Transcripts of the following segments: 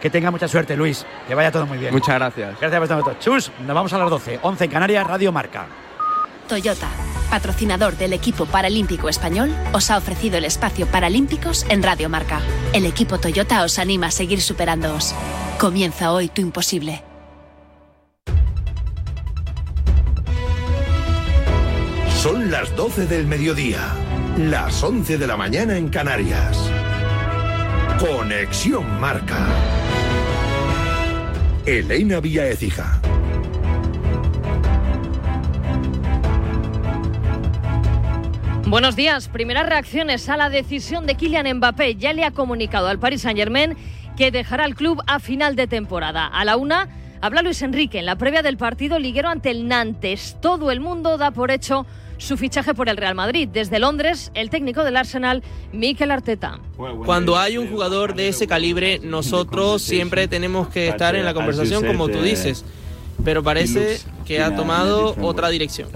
Que tenga mucha suerte, Luis. Que vaya todo muy bien. Muchas gracias. Gracias por estar con Chus, nos vamos a las 12. 11 en Canarias, Radio Marca. Toyota, patrocinador del equipo paralímpico español, os ha ofrecido el espacio Paralímpicos en Radio Marca. El equipo Toyota os anima a seguir superándoos. Comienza hoy tu imposible. Son las 12 del mediodía, las 11 de la mañana en Canarias. Conexión Marca. Elena Vía Ecija. Buenos días. Primeras reacciones a la decisión de Kylian Mbappé. Ya le ha comunicado al Paris Saint-Germain que dejará el club a final de temporada. A la una habla Luis Enrique en la previa del partido liguero ante el Nantes. Todo el mundo da por hecho su fichaje por el Real Madrid. Desde Londres, el técnico del Arsenal, Mikel Arteta. Cuando hay un jugador de ese calibre, nosotros siempre tenemos que estar en la conversación, como tú dices. Pero parece que ha tomado otra dirección.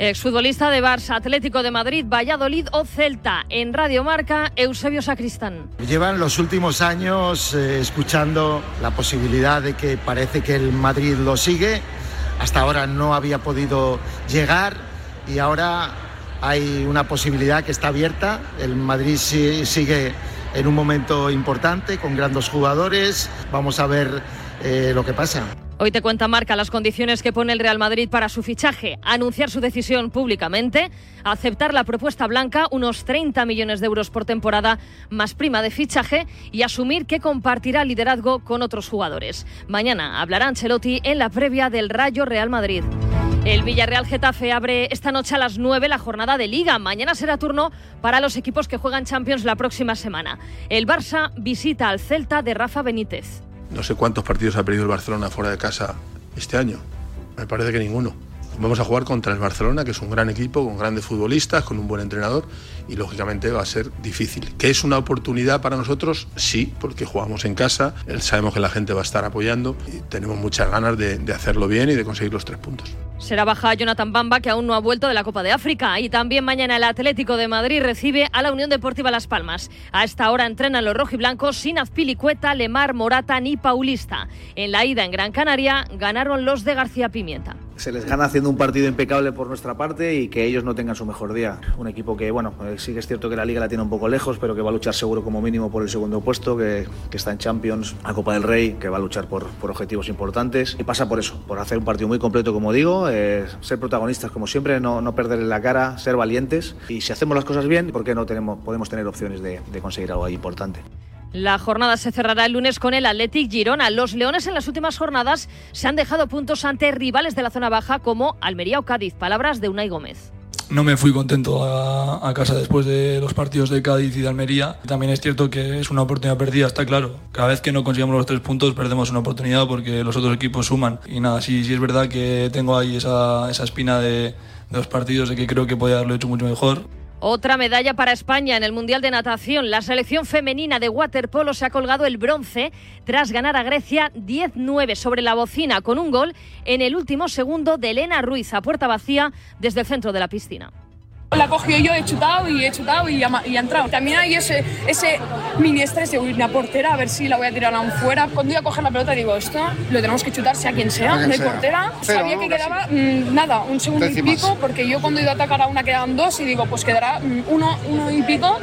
Exfutbolista de Barça, Atlético de Madrid, Valladolid o Celta. En Radio Marca, Eusebio Sacristán. Llevan los últimos años eh, escuchando la posibilidad de que parece que el Madrid lo sigue. Hasta ahora no había podido llegar y ahora hay una posibilidad que está abierta. El Madrid sigue en un momento importante con grandes jugadores. Vamos a ver eh, lo que pasa. Hoy te cuenta Marca las condiciones que pone el Real Madrid para su fichaje, anunciar su decisión públicamente, aceptar la propuesta blanca, unos 30 millones de euros por temporada más prima de fichaje y asumir que compartirá liderazgo con otros jugadores. Mañana hablará Ancelotti en la previa del Rayo Real Madrid. El Villarreal Getafe abre esta noche a las 9 la jornada de Liga. Mañana será turno para los equipos que juegan Champions la próxima semana. El Barça visita al Celta de Rafa Benítez. No sé cuántos partidos ha perdido el Barcelona fuera de casa este año. Me parece que ninguno. Vamos a jugar contra el Barcelona, que es un gran equipo, con grandes futbolistas, con un buen entrenador y lógicamente va a ser difícil. ¿Que es una oportunidad para nosotros? Sí, porque jugamos en casa, sabemos que la gente va a estar apoyando y tenemos muchas ganas de, de hacerlo bien y de conseguir los tres puntos. Será baja Jonathan Bamba, que aún no ha vuelto de la Copa de África. Y también mañana el Atlético de Madrid recibe a la Unión Deportiva Las Palmas. A esta hora entrenan los rojiblancos sin Azpilicueta, Lemar, Morata ni Paulista. En la ida en Gran Canaria ganaron los de García Pimienta. Se les gana haciendo un partido impecable por nuestra parte y que ellos no tengan su mejor día. Un equipo que, bueno, eh, sí que es cierto que la liga la tiene un poco lejos, pero que va a luchar seguro como mínimo por el segundo puesto, que, que está en Champions, a Copa del Rey, que va a luchar por, por objetivos importantes. Y pasa por eso, por hacer un partido muy completo, como digo, eh, ser protagonistas como siempre, no, no perderle la cara, ser valientes. Y si hacemos las cosas bien, ¿por qué no tenemos, podemos tener opciones de, de conseguir algo ahí importante? La jornada se cerrará el lunes con el Athletic Girona. Los Leones en las últimas jornadas se han dejado puntos ante rivales de la zona baja como Almería o Cádiz. Palabras de Unai Gómez. No me fui contento a, casa después de los partidos de Cádiz y de Almería. También es cierto que es una oportunidad perdida, está claro. Cada vez que no consigamos los tres puntos perdemos una oportunidad porque los otros equipos suman. Y nada, sí, sí es verdad que tengo ahí esa, esa espina de, de los partidos de que creo que podía haberlo hecho mucho mejor. Otra medalla para España en el Mundial de Natación. La selección femenina de waterpolo se ha colgado el bronce tras ganar a Grecia 10-9 sobre la bocina con un gol en el último segundo de Elena Ruiz a puerta vacía desde el centro de la piscina. La cogió yo, he chutado y he chutado y ha, y ha entrado. También hay ese, ese mini estrés de una portera, a ver si la voy a tirar aún fuera. Cuando iba a coger la pelota digo, esto lo tenemos que chutar sea quien sea, A sea. portera. Sabía que quedaba mm, nada, un segundo Décimas. y pico, porque yo cuando iba a atacar a una quedaban dos y digo, pues quedará mm, uno, uno y pico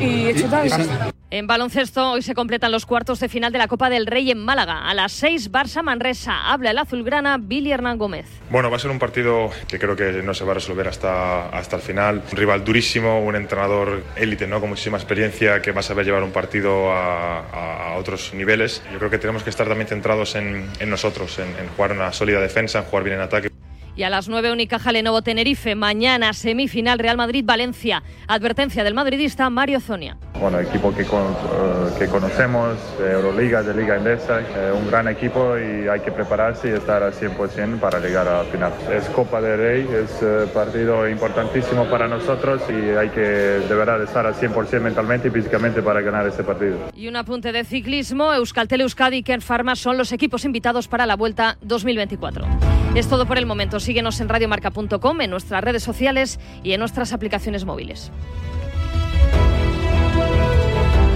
y he chutado. y sí. En baloncesto, hoy se completan los cuartos de final de la Copa del Rey en Málaga. A las 6, Barça-Manresa. Habla el azulgrana Billy Hernán Gómez. Bueno, va a ser un partido que creo que no se va a resolver hasta, hasta el final. Un rival durísimo, un entrenador élite, ¿no? con muchísima experiencia, que va a saber llevar un partido a, otros niveles. Yo creo que tenemos que estar también centrados en, en nosotros, en, en jugar una sólida defensa, en jugar bien en ataque. Y a las 9, Unicaja Lenovo Tenerife. Mañana, semifinal Real Madrid-Valencia. Advertencia del madridista Mario Zonia. Bueno, equipo que, con- eh, que conocemos, de Euroliga, de Liga eh, un gran equipo y hay que prepararse y estar al 100% para llegar a la final. Es Copa del Rey, es eh, partido importantísimo para nosotros y hay que de verdad estar al 100% mentalmente y físicamente para ganar este partido. Y un apunte de ciclismo. Euskaltel Euskadi y Ken Pharma son los equipos invitados para la Vuelta 2024. Es todo por el momento. Síguenos en radiomarca.com, en nuestras redes sociales y en nuestras aplicaciones móviles.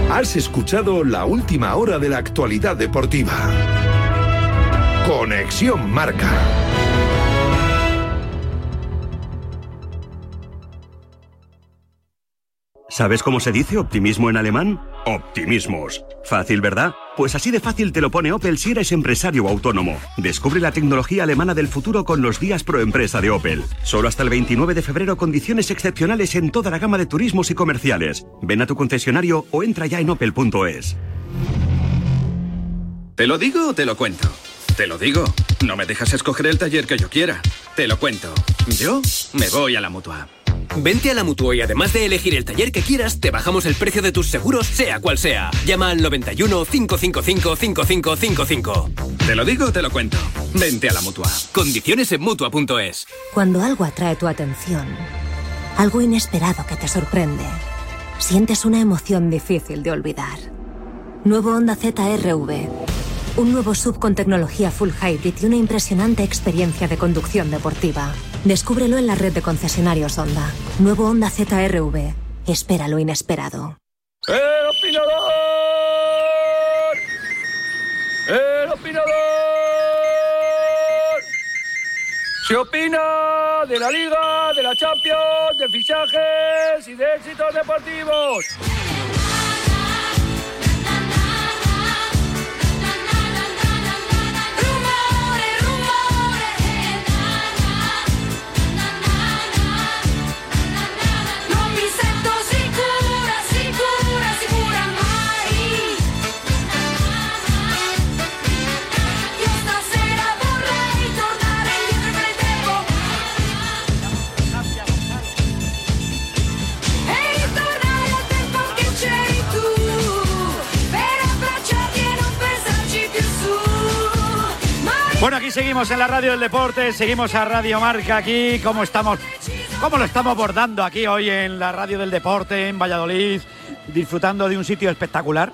Has escuchado la última hora de la actualidad deportiva. Conexión Marca. ¿Sabes cómo se dice optimismo en alemán? Optimismos. Fácil, ¿verdad? Pues así de fácil te lo pone Opel si eres empresario autónomo. Descubre la tecnología alemana del futuro con los días pro empresa de Opel. Solo hasta el 29 de febrero condiciones excepcionales en toda la gama de turismos y comerciales. Ven a tu concesionario o entra ya en opel.es. ¿Te lo digo o te lo cuento? Te lo digo. No me dejas escoger el taller que yo quiera. Te lo cuento. Yo me voy a la mutua. Vente a la Mutua y además de elegir el taller que quieras, te bajamos el precio de tus seguros, sea cual sea. Llama al 91 555 5555. Te lo digo, te lo cuento. Vente a la Mutua. Condiciones en Mutua.es. Cuando algo atrae tu atención, algo inesperado que te sorprende, sientes una emoción difícil de olvidar. Nuevo Honda ZRV. Un nuevo sub con tecnología full hybrid y una impresionante experiencia de conducción deportiva. Descúbrelo en la red de concesionarios Honda. Nuevo Honda ZRV. Espera lo inesperado. ¡El opinador! ¡El opinador! Se opina de la Liga, de la Champions, de fichajes y de éxitos deportivos. Bueno, aquí seguimos en la radio del deporte, seguimos a Radio Marca aquí, cómo estamos, cómo lo estamos abordando aquí hoy en la radio del deporte en Valladolid, disfrutando de un sitio espectacular,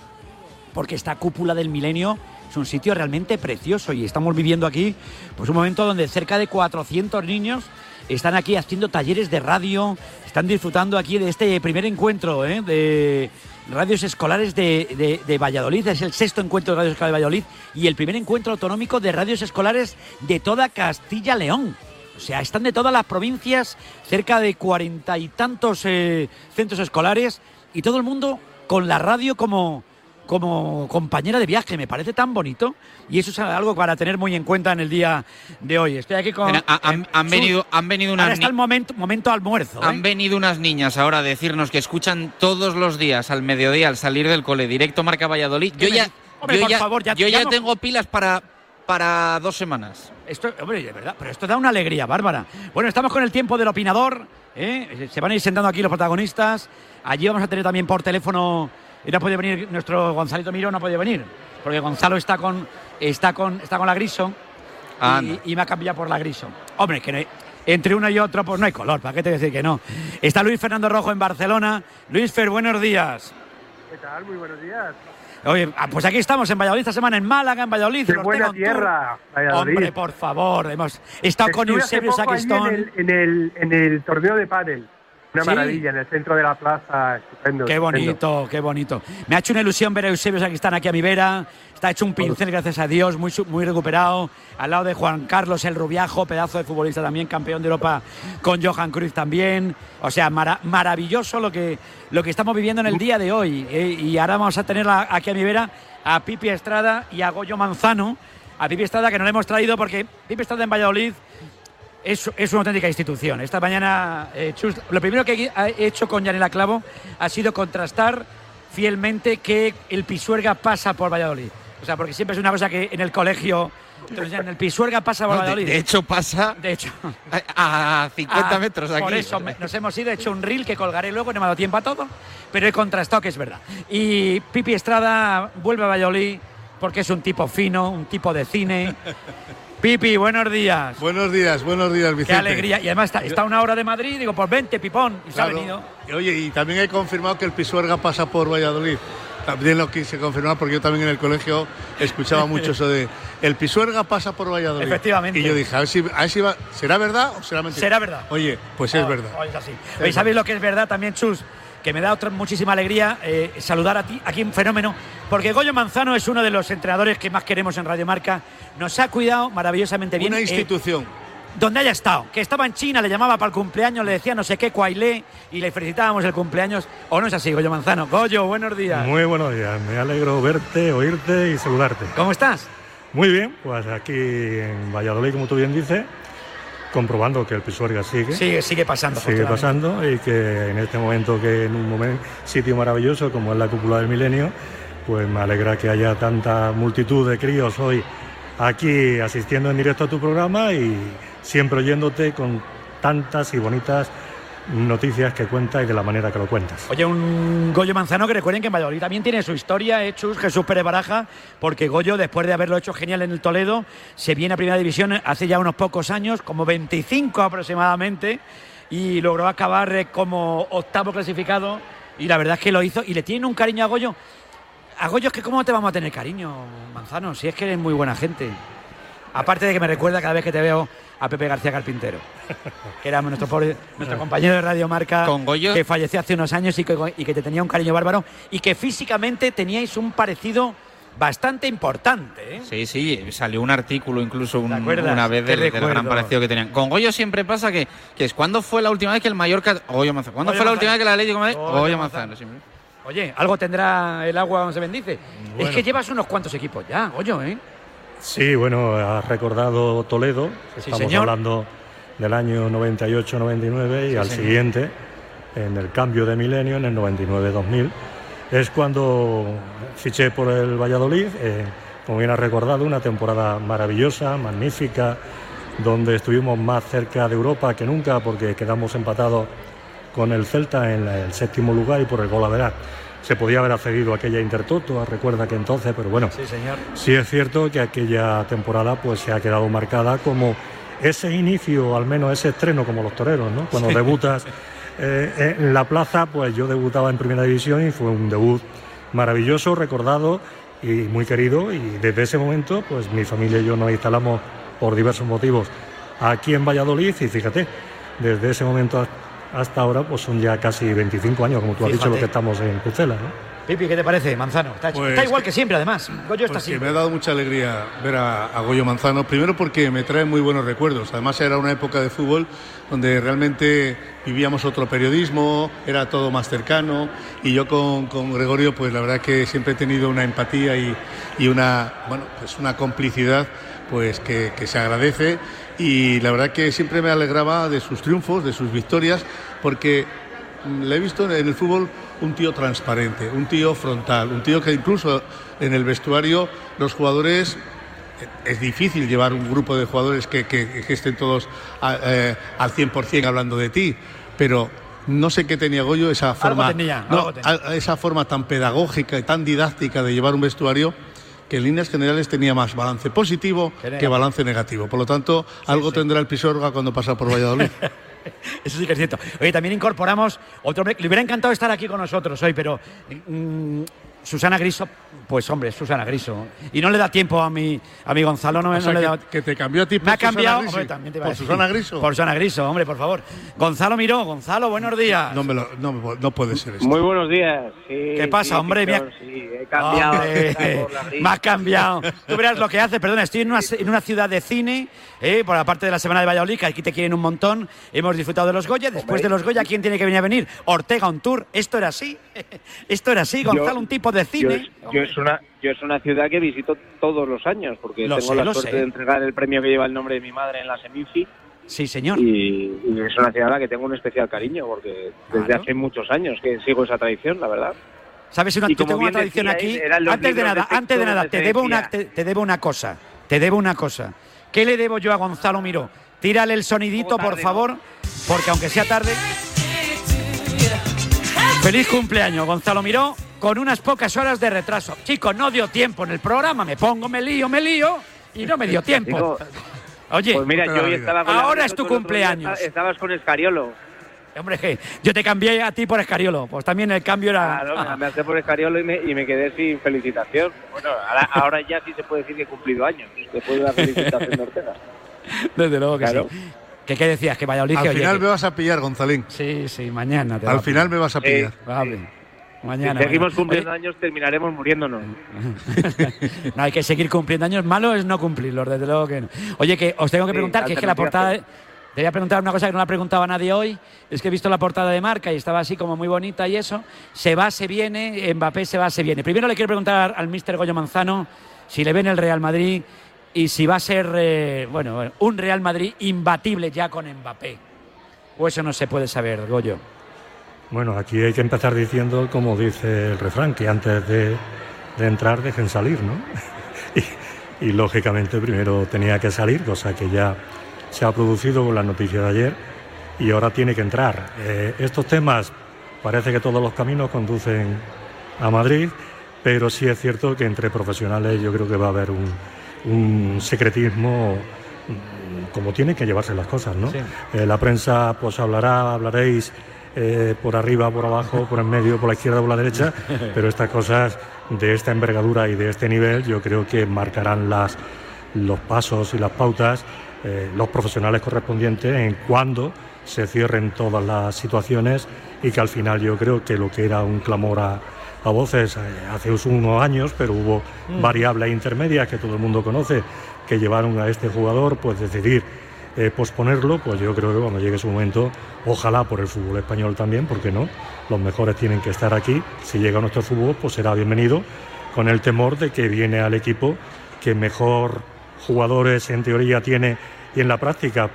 porque esta cúpula del milenio es un sitio realmente precioso y estamos viviendo aquí pues un momento donde cerca de 400 niños están aquí haciendo talleres de radio, están disfrutando aquí de este primer encuentro ¿eh? de radios escolares de, de- Valladolid. Es el sexto encuentro de radios escolares de Valladolid y el primer encuentro autonómico de radios escolares de toda Castilla-León. O sea, están de todas las provincias, cerca de cuarenta y tantos eh, centros escolares y todo el mundo con la radio como, como compañera de viaje. Me parece tan bonito y eso es algo para tener muy en cuenta en el día de hoy. Estoy aquí con... Han, eh, han venido, han venido unas Ahora está el momento, momento almuerzo. ¿eh? Han venido unas niñas ahora a decirnos que escuchan todos los días al mediodía al salir del cole directo Marca Valladolid. Yo ¿Qué me ya? Hombre, yo por ya- favor, ya- yo ya ya no- tengo pilas para, para dos semanas. Esto, hombre, de verdad, pero esto da una alegría, Bárbara. Bueno, estamos con el tiempo del opinador. ¿eh? Se van a ir sentando aquí los protagonistas. Allí vamos a tener también por teléfono. Y no podido venir nuestro Gonzalito Miro, no ha podido venir. Porque Gonzalo está con, está con, está con la Griso. Anda. Y, y me ha cambiado por la Griso. Hombre, que no hay- entre uno y otro, pues no hay color. ¿Para qué te voy a decir que no? Está Luis Fernando Rojo en Barcelona. Luis Fer, buenos días. ¿Qué tal? Muy buenos días. Oye, ah, pues aquí estamos en Valladolid esta semana, en Málaga, en Valladolid. Qué buena tierra, Valladolid. Hombre, por favor, hemos estado con Estuve hace Eusebio Sacristón. En el, en, el, en el torneo de pádel. Una Sí. maravilla, en el centro de la plaza. Estupendo. Qué estupendo. bonito, qué bonito. Me ha hecho una ilusión ver a Eusebio Sacristán aquí a mi vera. Está hecho un pincel, gracias a Dios, muy, muy recuperado. Al lado de Juan Carlos el Rubiajo, pedazo de futbolista también, campeón de Europa con Johan Cruyff también. O sea, mara- maravilloso lo que, lo que estamos viviendo en el día de hoy. eh, y ahora vamos a tener aquí a mi vera a Pipi Estrada y a Goyo Manzano. A Pipi Estrada que no le hemos traído porque Pipi Estrada en Valladolid es, es una auténtica institución. Esta mañana, eh, Chus, lo primero que he hecho con Yanela Clavo ha sido contrastar fielmente que el Pisuerga pasa por Valladolid. O sea, porque siempre es una cosa que en el colegio te enseñan, el Pisuerga pasa por No, Valladolid. de hecho, pasa De hecho. a, a 50 Ah, metros aquí. Por eso me- nos hemos ido, he hecho un reel que colgaré luego, no me ha dado tiempo a todo, pero he contrastado que es verdad. Y Pipi Estrada vuelve a Valladolid porque es un tipo fino, un tipo de cine. Pipi, buenos días. Buenos días, buenos días, Vicente. Qué alegría. Y además está, está una hora de Madrid, digo, pues vente, Pipón. Y se ha venido. Y Oye, y también he confirmado que el Pisuerga pasa por Valladolid. También lo quise confirmar porque yo también en el colegio escuchaba mucho eso de el Pisuerga pasa por Valladolid. Efectivamente. Y yo dije, a ver si, a ver si va- ¿será verdad o será mentira? Será verdad. Oye, pues es Oh, verdad. oh, es así. ¿sabéis lo que es verdad también, Chus? Que me da otra muchísima alegría eh, saludar a ti, aquí un fenómeno, porque Goyo Manzano es uno de los entrenadores que más queremos en Radio Marca. Nos ha cuidado maravillosamente bien. Una eh, institución. donde haya estado, que estaba en China, le llamaba para el cumpleaños, le decía no sé qué, Cuailé, y le felicitábamos el cumpleaños. ¿O no es así, Goyo Manzano? Goyo, buenos días. Muy buenos días, me alegro verte, oírte y saludarte. ¿Cómo estás? Muy bien, pues aquí en Valladolid, como tú bien dices, comprobando que el Pisuerga sigue. Sigue, sigue pasando. Sigue pasando y que en este momento, que en un momento, sitio maravilloso como es la cúpula del milenio, pues me alegra que haya tanta multitud de críos hoy aquí asistiendo en directo a tu programa y siempre oyéndote con tantas y bonitas noticias que cuentas y de la manera que lo cuentas. Oye, un Goyo Manzano que recuerden que en Valladolid también tiene su historia, eh, Chus, Jesús Pérez Baraja, porque Goyo, después de haberlo hecho genial en el Toledo, se viene a Primera División hace ya unos pocos años, como 25 aproximadamente, y logró acabar eh, como octavo clasificado, y la verdad es que lo hizo, y le tienen un cariño a Goyo. A Goyo es que cómo te vamos a tener cariño, Manzano, si es que eres muy buena gente. Aparte de que me recuerda cada vez que te veo a Pepe García Carpintero, que era nuestro, pobre- nuestro compañero de Radio Marca, Con Goyo- que falleció hace unos años y que, y que te tenía un cariño bárbaro y que físicamente teníais un parecido bastante importante. ¿eh? Sí, sí, salió un artículo incluso un- una vez del, del gran parecido que tenían. Con Goyo siempre pasa que, que es cuando fue la última vez que el Mallorca. Goyo Manzano. ¿Cuándo Goyo fue la última vez que la Atlético Madrid? Goyo Goyo Manzano. Oye, algo tendrá el agua donde se bendice. Es que llevas unos cuantos equipos ya, Goyo, ¿eh? Sí, bueno, has recordado Toledo, Sí, estamos señor. hablando del año 98-99 y Sí, al señor. siguiente, en el cambio de milenio, en el 99-2000, es cuando fiché por el Valladolid, eh, como bien has recordado, una temporada maravillosa, magnífica, donde estuvimos más cerca de Europa que nunca porque quedamos empatados con el Celta en el séptimo lugar y por el gol a verar. Se podía haber accedido a aquella Intertoto, recuerda que entonces, pero bueno, Sí, señor. Sí es cierto que aquella temporada pues se ha quedado marcada como ese inicio, al menos ese estreno como los toreros, ¿no? Cuando Sí. debutas eh, en la plaza, pues yo debutaba en Primera División y fue un debut maravilloso, recordado y muy querido y desde ese momento pues mi familia y yo nos instalamos por diversos motivos aquí en Valladolid y fíjate, desde ese momento hasta ahora pues son ya casi 25 años, como tú has dicho, lo que estamos en Pucela, ¿no? Pipi, ¿qué te parece, Manzano? Está, Pues está igual que- que siempre, además. Goyo está Pues que así. me ha dado mucha alegría ver a, a Goyo Manzano, primero porque me trae muy buenos recuerdos, además era una época de fútbol donde realmente vivíamos otro periodismo, era todo más cercano y yo con, con Gregorio pues la verdad que siempre he tenido una empatía y, y una, bueno, pues una complicidad pues que, que se agradece y la verdad que siempre me alegraba de sus triunfos, de sus victorias, porque le he visto en el fútbol un tío transparente, un tío frontal, un tío que incluso en el vestuario los jugadores es difícil llevar un grupo de jugadores que, que- que estén todos a- eh, al 100% hablando de ti, pero no sé qué tenía Goyo esa forma, tenía, no, tenía. a- esa forma tan pedagógica y tan didáctica de llevar un vestuario que en líneas generales tenía más balance positivo Que balance negativo. Por lo tanto, algo tendrá el Pisorga cuando pasa por Valladolid. Eso sí que es cierto. Oye, también incorporamos otro hombre. Le hubiera encantado estar aquí con nosotros hoy, pero mm, Susana Griso, pues hombre, Susana Griso. Y no le da tiempo a mi, a mi Gonzalo, no, O no sea, le que- da. que te cambió a ti Me por ha Susana cambiado. Griso. hombre, también te ¿Por decir. Susana Griso? Por Susana Griso, hombre, por favor. Gonzalo Miró, Gonzalo, buenos días. No, me lo- no, me- no puede ser esto. Muy buenos días. Sí, ¿Qué pasa, sí, hombre? Víctor, Mira- sí, he cambiado. Hombre, me has cambiado. Tú verás lo que hace. Perdona, estoy en una, en una ciudad de cine, eh, por la parte de la Semana de Valladolid, que aquí te quieren un montón. Hemos disfrutado de los Goya. Después Hombre. de los Goya, ¿quién tiene que venir a venir? Ortega on tour. Esto era así. Esto era así, Gonzalo, Yo- un tipo de cine. yo es una yo es una ciudad que visito todos los años porque Lo tengo sé, la suerte sé. de entregar el premio que lleva el nombre de mi madre en la Seminci Sí, señor. y, y es una ciudad a la que tengo un especial cariño porque desde Claro. hace muchos años que sigo esa tradición, la verdad. ¿Sabes? Una, yo tengo una tradición aquí. Antes de nada, de antes de nada, te debo, una, te, te debo una cosa. Te debo una cosa. ¿Qué le debo yo a Gonzalo Miró? Tírale el sonidito, por favor, porque aunque sea tarde. Feliz cumpleaños, Gonzalo Miró, con unas pocas horas de retraso. Chicos, no dio tiempo en el programa, me pongo, me lío, me lío, y no me dio tiempo. Digo, Oye, pues mira, yo hoy estaba con ahora es tu cumpleaños. esta- Estabas con Escariolo. Hombre, yo te cambié a ti por Escariolo, pues también el cambio era... Claro, me cambiaste por Escariolo y me, y me quedé sin felicitación. Bueno, ahora, ahora ya sí se puede decir que he cumplido años después de la felicitación de Ortega. Desde luego que Claro. sí. ¿Qué, qué decías? Que Valladolid Al oye, final que- me vas a pillar, Gonzalín. Sí, sí, mañana. te Al final me vas a pillar. Vale. Si Mañana. seguimos cumpliendo años, terminaremos muriéndonos. No, hay que seguir cumpliendo años. Malo es no cumplirlos, desde luego que no. Oye, que os tengo que Sí, preguntar, que es que la portada. de- Te voy a preguntar una cosa que no la preguntaba nadie hoy. Es que he visto la portada de marca y estaba así como muy bonita y eso. Se va, se viene. Mbappé se va, se viene. Primero le quiero preguntar al mister Goyo Manzano si le ven el Real Madrid y si va a ser, eh, bueno, un Real Madrid imbatible ya con Mbappé. O eso no se puede saber, Goyo. Bueno, aquí hay que empezar diciendo, como dice el refrán, que antes de, de entrar dejen salir, ¿no? y, y, lógicamente primero tenía que salir, cosa que ya se ha producido con la noticia de ayer, y ahora tiene que entrar. Eh, estos temas parece que todos los caminos conducen a Madrid, pero sí es cierto que entre profesionales yo creo que va a haber un, un secretismo mm, como tienen que llevarse las cosas, ¿no? Sí. Eh, la prensa pues hablará, hablaréis eh, por arriba, por abajo, por en medio, por la izquierda, por la derecha, pero estas cosas de esta envergadura y de este nivel yo creo que marcarán las, los pasos y las pautas eh, los profesionales correspondientes en cuándo se cierren todas las situaciones y que al final yo creo que lo que era un clamor a, a voces eh, hace unos años, pero hubo Mm. variables intermedias que todo el mundo conoce que llevaron a este jugador pues decidir eh, posponerlo, pues yo creo que cuando llegue su momento, ojalá por el fútbol español también, porque no, los mejores tienen que estar aquí, si llega nuestro fútbol pues será bienvenido, con el temor de que viene al equipo que mejor jugadores en teoría tiene y en la práctica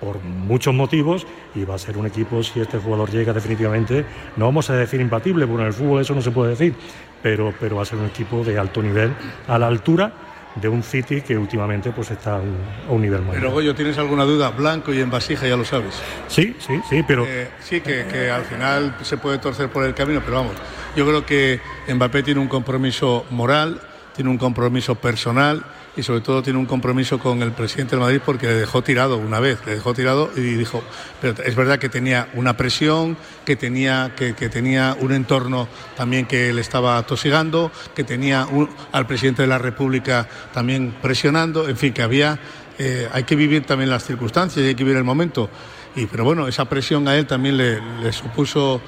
por muchos motivos y va a ser un equipo si este jugador llega definitivamente no vamos a decir imbatible porque en el fútbol eso no se puede decir pero pero va a ser un equipo de alto nivel a la altura de un City que últimamente pues está a un, a un nivel mayor Pero Goyo, ¿tienes alguna duda? Blanco y en vasija, ya lo sabes. sí sí sí pero Eh, sí, que, que al final se puede torcer por el camino, pero vamos, yo creo que Mbappé tiene un compromiso moral, tiene un compromiso personal y sobre todo tiene un compromiso con el presidente del Madrid porque le dejó tirado una vez, le dejó tirado y dijo, pero es verdad que tenía una presión, que tenía, que, que tenía un entorno también que le estaba tosigando, que tenía al presidente de la República también presionando, en fin, que había, eh, hay que vivir también las circunstancias y hay que vivir el momento. Y, pero bueno, esa presión a él también le, supuso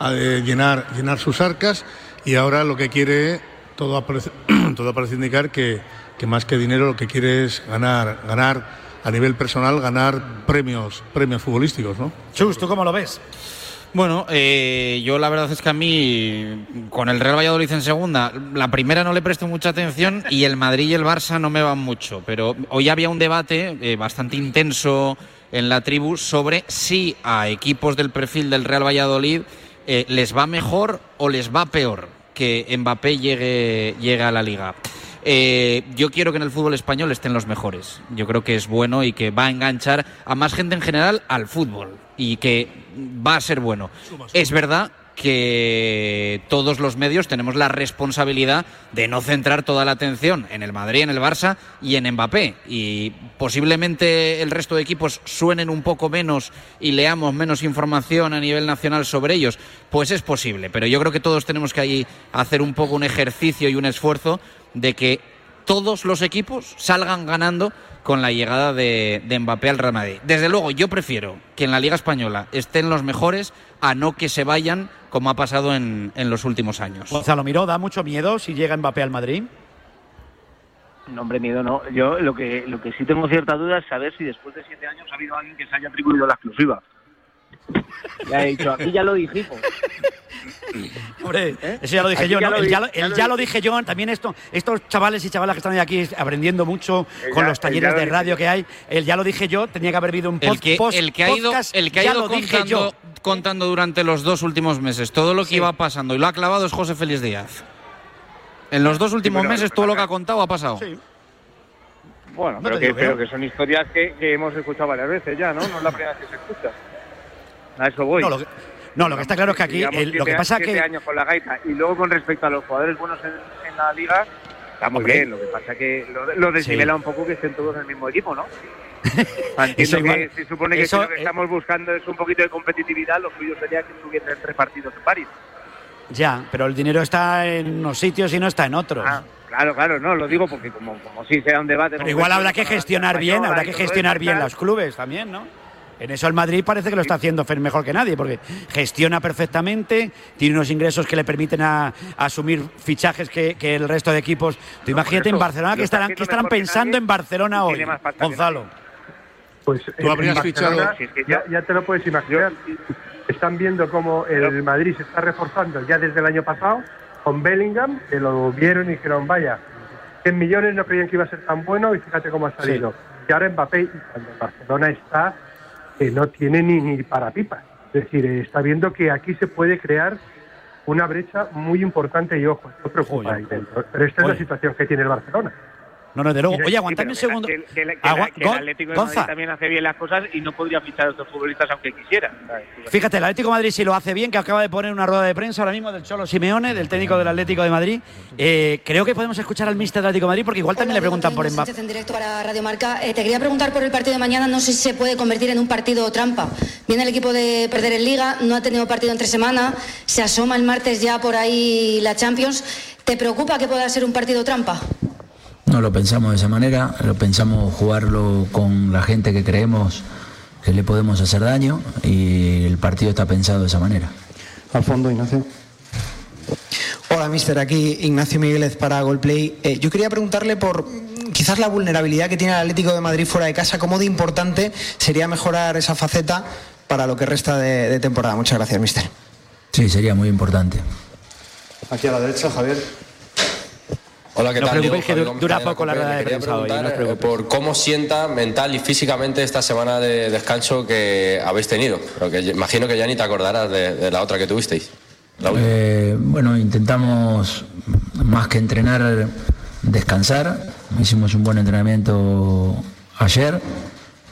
eh, llenar, llenar sus arcas y ahora lo que quiere, todo aparece, todo parece indicar que, que más que dinero lo que quiere es ganar, ganar a nivel personal, ganar premios, premios futbolísticos, ¿no? Chus, ¿tú cómo lo ves? Bueno, eh, yo la verdad es que a mí, con el Real Valladolid en segunda, la primera no le presto mucha atención y el Madrid y el Barça no me van mucho. Pero hoy había un debate eh, bastante intenso en la tribu sobre si a equipos del perfil del Real Valladolid eh, les va mejor o les va peor que Mbappé llegue, llegue a la liga. Eh, yo quiero que en el fútbol español estén los mejores. Yo creo que es bueno y que va a enganchar a más gente en general al fútbol y que va a ser bueno. Es verdad que todos los medios tenemos la responsabilidad de no centrar toda la atención en el Madrid, en el Barça y en Mbappé. Y posiblemente el resto de equipos suenen un poco menos y leamos menos información a nivel nacional sobre ellos. Pues es posible, pero yo creo que todos tenemos que ahí hacer un poco un ejercicio y un esfuerzo de que todos los equipos salgan ganando con la llegada de, de Mbappé al Real Madrid. Desde luego, yo prefiero que en la Liga Española estén los mejores a no que se vayan como ha pasado en, en los últimos años. Gonzalo Miró, ¿da mucho miedo si llega Mbappé al Madrid? No, hombre, miedo no. Yo lo que, lo que sí tengo cierta duda es saber si después de siete años ha habido alguien que se haya atribuido la exclusiva. Ya he dicho, aquí ya lo dijimos. Hombre, eso ya lo dije Aquí yo, ya ¿no? lo El ya lo, ya el lo ya lo dije. yo, también esto, estos chavales y chavalas que están aquí aprendiendo mucho El con ya- los el talleres de dije radio que hay, el ya lo dije yo, tenía que haber habido un El post, que, post- el que ha ido, podcast, el que ha ya ido lo dije contando, yo. contando durante los dos últimos meses todo lo que Sí. iba pasando y lo ha clavado es José Félix Díaz. En los dos últimos pero- meses todo lo que ha contado ha pasado. Bueno, No pero, que, pero no. que son historias que, que hemos escuchado varias veces ya, ¿no? No es la primera vez que se escucha. A eso voy. No, lo que, no, lo que está claro es que aquí, el- lo que pasa siete que... años con la gaita. Y luego con respecto a los jugadores buenos en, en la liga, está muy Hombre. bien. Lo que pasa que lo, lo desnivela un poco que estén todos en el mismo equipo, ¿no? Entiendo que se supone que eso, si lo que eh, estamos buscando es un poquito de competitividad, lo suyo sería que estuviesen tres partidos en París. Ya, pero el dinero está en unos sitios y no está en otros. Ah, claro, claro, no, lo digo porque como, como si sea un debate. pero igual habrá que gestionar bien, habrá que gestionar bien los clubes también, ¿no? En eso el Madrid parece que lo está haciendo Fer mejor que nadie, porque gestiona perfectamente, tiene unos ingresos que le permiten a, a asumir fichajes que, que el resto de equipos. Tú imagínate en eso, Barcelona, lo que estarán, que estarán pensando en Barcelona hoy, Gonzalo. Pues Tú habrías en fichado- Ya, ya te lo puedes imaginar. Están viendo cómo el Madrid se está reforzando ya desde el año pasado con Bellingham, que lo vieron y dijeron, vaya, 100 millones no creían que iba a ser tan bueno y fíjate cómo ha salido. Y ahora Mbappé, y cuando Barcelona está, que no tiene ni, ni para pipas. Es decir, eh, está viendo que aquí se puede crear una brecha muy importante y ojo, esto preocupa ahí dentro. Pero esta es la situación que tiene el Barcelona. No, no, de luego. Oye, sí, aguantadme un segundo. Que, que- que Agua- el- que el Gon- Atlético de Gonza. Madrid también hace bien las cosas y no podría fichar a estos futbolistas aunque quisiera. Fíjate, el Atlético de Madrid sí lo hace bien, que acaba de poner una rueda de prensa ahora mismo del Cholo Simeone, del técnico del Atlético de Madrid. Eh, creo que podemos escuchar al mister del Atlético de Madrid, porque igual también le preguntan por Mbappé. En directo para Radio Marca. Eh, te quería preguntar por el partido de mañana. No sé si se puede convertir en un partido trampa. Viene el equipo de perder en Liga, no ha tenido partido entre semana. Se asoma el martes ya por ahí la Champions. ¿Te preocupa que pueda ser un partido trampa? No lo pensamos de esa manera, lo pensamos jugarlo con la gente que creemos que le podemos hacer daño y el partido está pensado de esa manera. Al fondo, Ignacio. Hola, mister. Aquí Ignacio Migueles para Golplay. Eh, yo quería preguntarle por mm, quizás la vulnerabilidad que tiene el Atlético de Madrid fuera de casa. ¿Cómo de importante sería mejorar esa faceta para lo que resta de, de temporada? Muchas gracias, mister. Sí, sería muy importante. Aquí a la derecha, Javier. Hola, ¿qué No os preocupéis Diego? que dura poco la rueda de quería prensa hoy, no os preguntar eh, por cómo sienta mental y físicamente esta semana de descanso que habéis tenido. Porque imagino que ya ni te acordarás de, de la otra que tuvisteis. Eh, bueno, intentamos más que entrenar, descansar. Hicimos un buen entrenamiento ayer,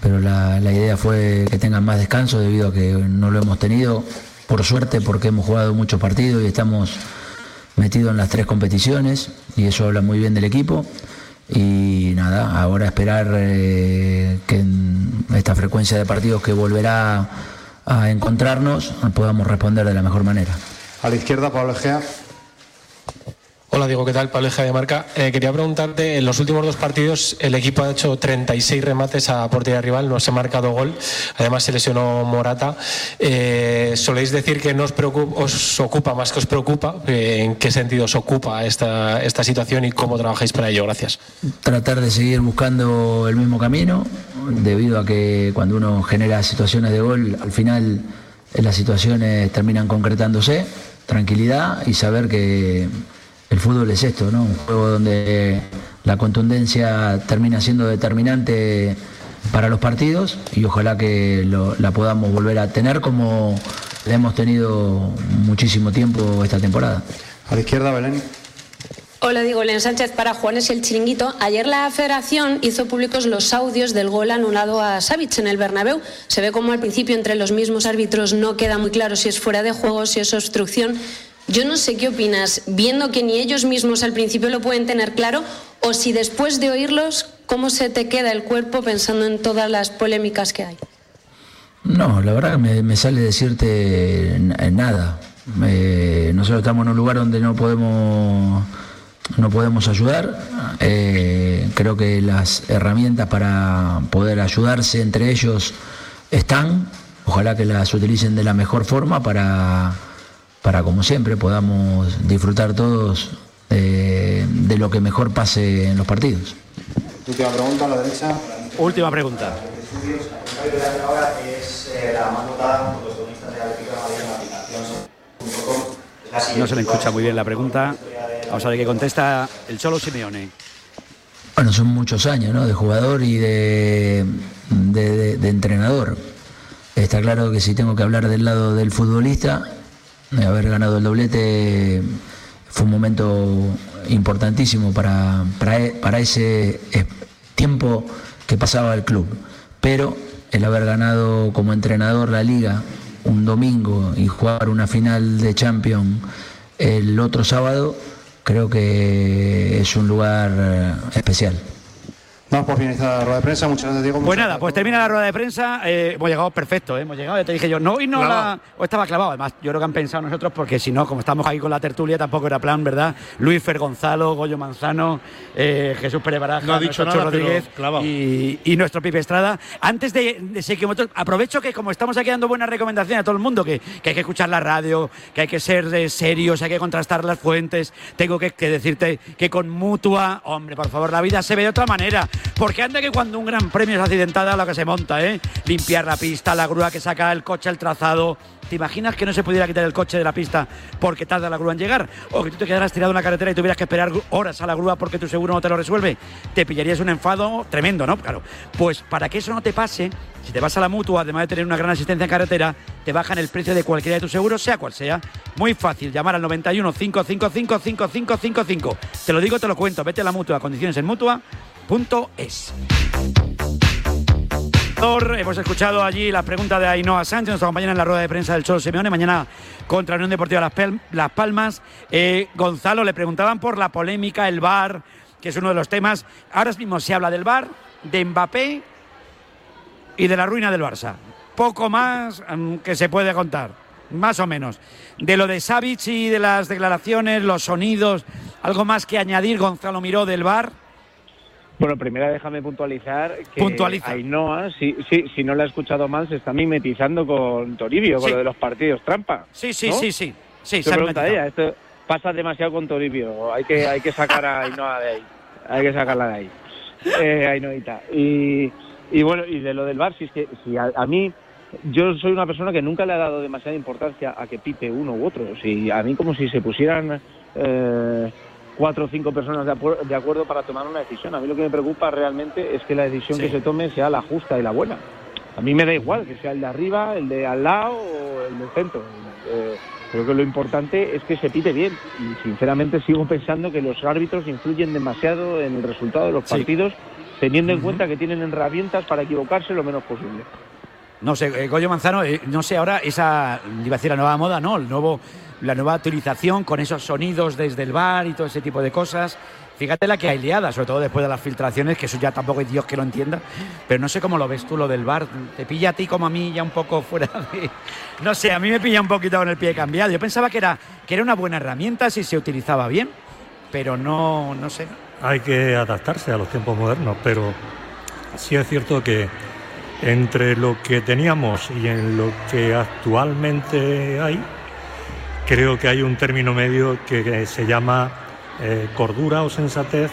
pero la, la idea fue que tengan más descanso debido a que no lo hemos tenido, por suerte, porque hemos jugado muchos partidos y estamos metidos en las tres competiciones y eso habla muy bien del equipo. Y nada, ahora esperar eh, que en esta frecuencia de partidos que volverá a encontrarnos podamos responder de la mejor manera. A la izquierda, Pablo Egea. Hola Diego, ¿qué tal? Pablo Ejea de Marca. Eh, quería preguntarte, en los últimos dos partidos el equipo ha hecho 36 remates a portería rival, no se ha marcado gol, además se lesionó Morata. Eh, soléis decir que no os ocupa más que os preocupa, Eh, ¿en qué sentido os ocupa esta, esta situación y cómo trabajáis para ello? Gracias. tratar de seguir buscando el mismo camino, debido a que cuando uno genera situaciones de gol, al final eh, las situaciones terminan concretándose, tranquilidad y saber que el fútbol es esto, ¿no? Un juego donde la contundencia termina siendo determinante para los partidos y ojalá que lo- la podamos volver a tener como la hemos tenido muchísimo tiempo esta temporada. A la izquierda, Belén. Hola, digo, Len Sánchez para Juanes el Chiringuito. Ayer la Federación hizo públicos los audios del gol anulado a Savic en el Bernabéu. Se ve como al principio entre los mismos árbitros no queda muy claro si es fuera de juego, si es obstrucción. Yo no sé qué opinas, viendo que ni ellos mismos al principio lo pueden tener claro, o si después de oírlos, ¿cómo se te queda el cuerpo pensando en todas las polémicas que hay? No, la verdad que me, sale decirte eh, nada. Nosotros estamos en un lugar donde no podemos no podemos ayudar. Eh, creo que las herramientas para poder ayudarse entre ellos están. Ojalá que las utilicen de la mejor forma para, para como siempre, podamos disfrutar todos eh, de lo que mejor pase en los partidos. Última pregunta, a la derecha. Última pregunta. ahora es la más de la aplicación. No se le escucha muy bien la pregunta. Vamos a ver qué contesta el Cholo Simeone. Bueno, son muchos años, ¿no? De jugador y de, de- de- de entrenador. Está claro que si tengo que hablar del lado del futbolista, haber ganado el doblete fue un momento importantísimo para, para, e- para ese tiempo que pasaba el club. Pero el haber ganado como entrenador la liga un domingo y jugar una final de Champions el otro sábado, creo que es un lugar eh, especial. Damos por finalizada la rueda de prensa. Muchas gracias, Diego. Pues nada, pues termina la rueda de prensa. eh, hemos llegado perfecto, ¿eh? hemos llegado. Ya te dije yo, no, y no Clavado. la. O estaba clavado. Además, yo creo que han pensado nosotros, porque si no, como estamos aquí con la tertulia, tampoco era plan, ¿verdad? Luis Fer Gonzalo, Goyo Manzano, eh, Jesús Pérez Baraja, No ha dicho nada, Rodríguez pero y, y nuestro Pipe Estrada. Antes de, de seguir, aprovecho que como estamos aquí dando buenas recomendaciones a todo el mundo, que, que hay que escuchar la radio, que hay que ser eh, serios, hay que contrastar las fuentes, tengo que, que decirte que con Mutua, hombre, por favor, la vida se ve de otra manera. Porque anda que cuando un gran premio es accidentada, lo que se monta, ¿eh? Limpiar la pista, la grúa que saca el coche, el trazado. ¿Te imaginas que no se pudiera quitar el coche de la pista porque tarda la grúa en llegar? O que tú te quedaras tirado en la carretera y tuvieras que esperar horas a la grúa porque tu seguro no te lo resuelve. Te pillarías un enfado tremendo, ¿no? Claro. Pues para que eso no te pase, si te vas a la mutua, además de tener una gran asistencia en carretera, te bajan el precio de cualquiera de tus seguros, sea cual sea. Muy fácil, llamar al 91 555 5555. Te lo digo, te lo cuento. Vete a la mutua, condiciones en mutua.es. Hemos escuchado allí la pregunta de Ainhoa Sánchez, nuestra compañera en la rueda de prensa del Cholo Simeone. Mañana contra Unión Deportiva Las Palmas. Eh, Gonzalo, le preguntaban por la polémica, el VAR, que es uno de los temas. Ahora mismo se habla del VAR, de Mbappé y de la ruina del Barça. Poco más mm, que se puede contar, más o menos. De lo de Savic y de las declaraciones, los sonidos, algo más que añadir, Gonzalo Miró del VAR. Bueno, primero déjame puntualizar que Puntualiza. Ainhoa, si, si, si no la he escuchado mal, se está mimetizando con Toribio, con Sí. lo de los partidos trampa. Sí, sí, ¿no? sí, sí. Sí, Se ha pregunta ella, esto pasa demasiado con Toribio, hay que, hay que sacar a Ainhoa de ahí, hay que sacarla de ahí, eh, Ainhoita. Y, y bueno, y de lo del bar, si es que si a, a mí, yo soy una persona que nunca le ha dado demasiada importancia a que pite uno u otro, si, a mí como si se pusieran... eh, cuatro o cinco personas de, acuer- de acuerdo para tomar una decisión. A mí lo que me preocupa realmente es que la decisión Sí. que se tome sea la justa y la buena. A mí me da igual que sea el de arriba, el de al lado o el del centro. Eh, creo que lo importante es que se pite bien y sinceramente sigo pensando que los árbitros influyen demasiado en el resultado de los Sí. partidos teniendo en cuenta que tienen herramientas para equivocarse lo menos posible. No sé, eh, Goyo Manzano, eh, no sé ahora esa, iba a decir la nueva moda, ¿no? El nuevo, la nueva utilización con esos sonidos desde el bar y todo ese tipo de cosas. Fíjate la que hay liada, sobre todo después de las filtraciones, que eso ya tampoco hay Dios que lo entienda. Pero no sé cómo lo ves tú, lo del bar. ¿Te pilla a ti como a mí ya un poco fuera de...? No sé, a mí me pilla un poquito con el pie cambiado. Yo pensaba que era, que era una buena herramienta si se utilizaba bien, pero no, no sé. Hay que adaptarse a los tiempos modernos, pero sí es cierto que entre lo que teníamos y en lo que actualmente hay, creo que hay un término medio que, se llama eh, cordura o sensatez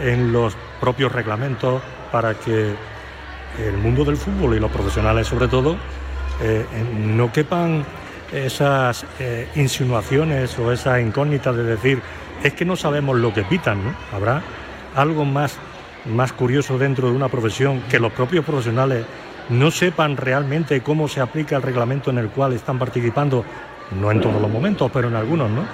en los propios reglamentos para que el mundo del fútbol y los profesionales sobre todo eh, no quepan esas eh, insinuaciones o esas incógnitas de decir es que no sabemos lo que pitan. Habrá algo más, más curioso dentro de una profesión que los propios profesionales no sepan realmente cómo se aplica el reglamento en el cual están participando, no en todos los momentos, pero en algunos, ¿no?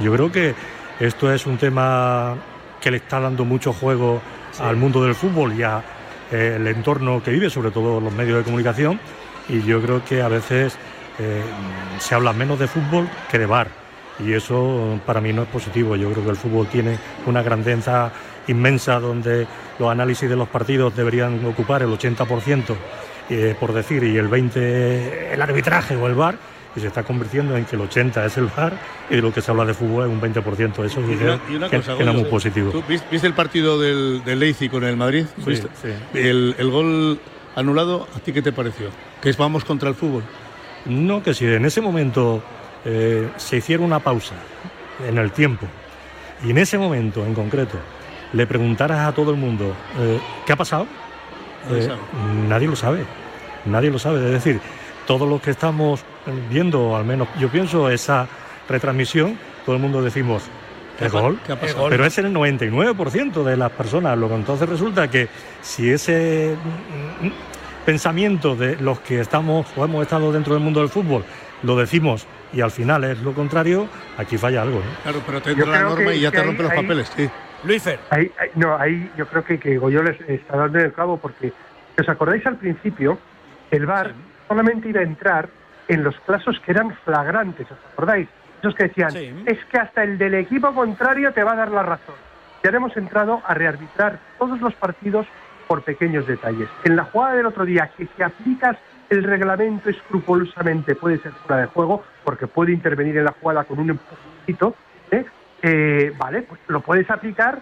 Yo creo que esto es un tema que le está dando mucho juego al mundo del fútbol y al entorno que vive, sobre todo los medios de comunicación, y yo creo que a veces eh, se habla menos de fútbol que de bar. Y eso para mí no es positivo. Yo creo que el fútbol tiene una grandeza inmensa donde los análisis de los partidos deberían ocupar el 80%, eh, por decir, y el 20% el arbitraje o el bar, y se está convirtiendo en que el 80% es el bar y de lo que se habla de fútbol es un 20%. Eso Y una, y una que, cosa, que Goyo, muy positivo. ¿tú vis- ¿Viste el partido del, del Leipzig con el Madrid? Sí, ¿Viste? sí. El, el gol anulado, ¿a ti qué te pareció? ¿Que es vamos contra el fútbol? No, que si en ese momento eh, se hiciera una pausa en el tiempo y en ese momento en concreto le preguntaras a todo el mundo eh, ¿qué ha pasado? Eh, nadie lo sabe, nadie lo sabe. Es decir, todos los que estamos viendo, al menos yo pienso, esa retransmisión, todo el mundo decimos ¿Qué ¿el ha pa- gol? qué ha pasado? Pero es el 99% de las personas. Lo que entonces resulta que si ese mm, pensamiento de los que estamos o hemos estado dentro del mundo del fútbol lo decimos y al final es lo contrario, aquí falla algo. ¿no? Claro, pero te entra la norma que- y ya te rompe los ahí- papeles. Sí. Ahí, ahí- no, ahí yo creo que, que Goyo les está dando el clavo porque, ¿os acordáis al principio? El VAR solamente iba a entrar en los casos que eran flagrantes, ¿os acordáis? Esos que decían, es que hasta el del equipo contrario te va a dar la razón. Ya hemos entrado a rearbitrar todos los partidos por pequeños detalles. En la jugada del otro día, que si aplicas el reglamento escrupulosamente puede ser fuera de juego, porque puede intervenir en la jugada con un empujoncito, ¿eh? Eh, vale, pues lo puedes aplicar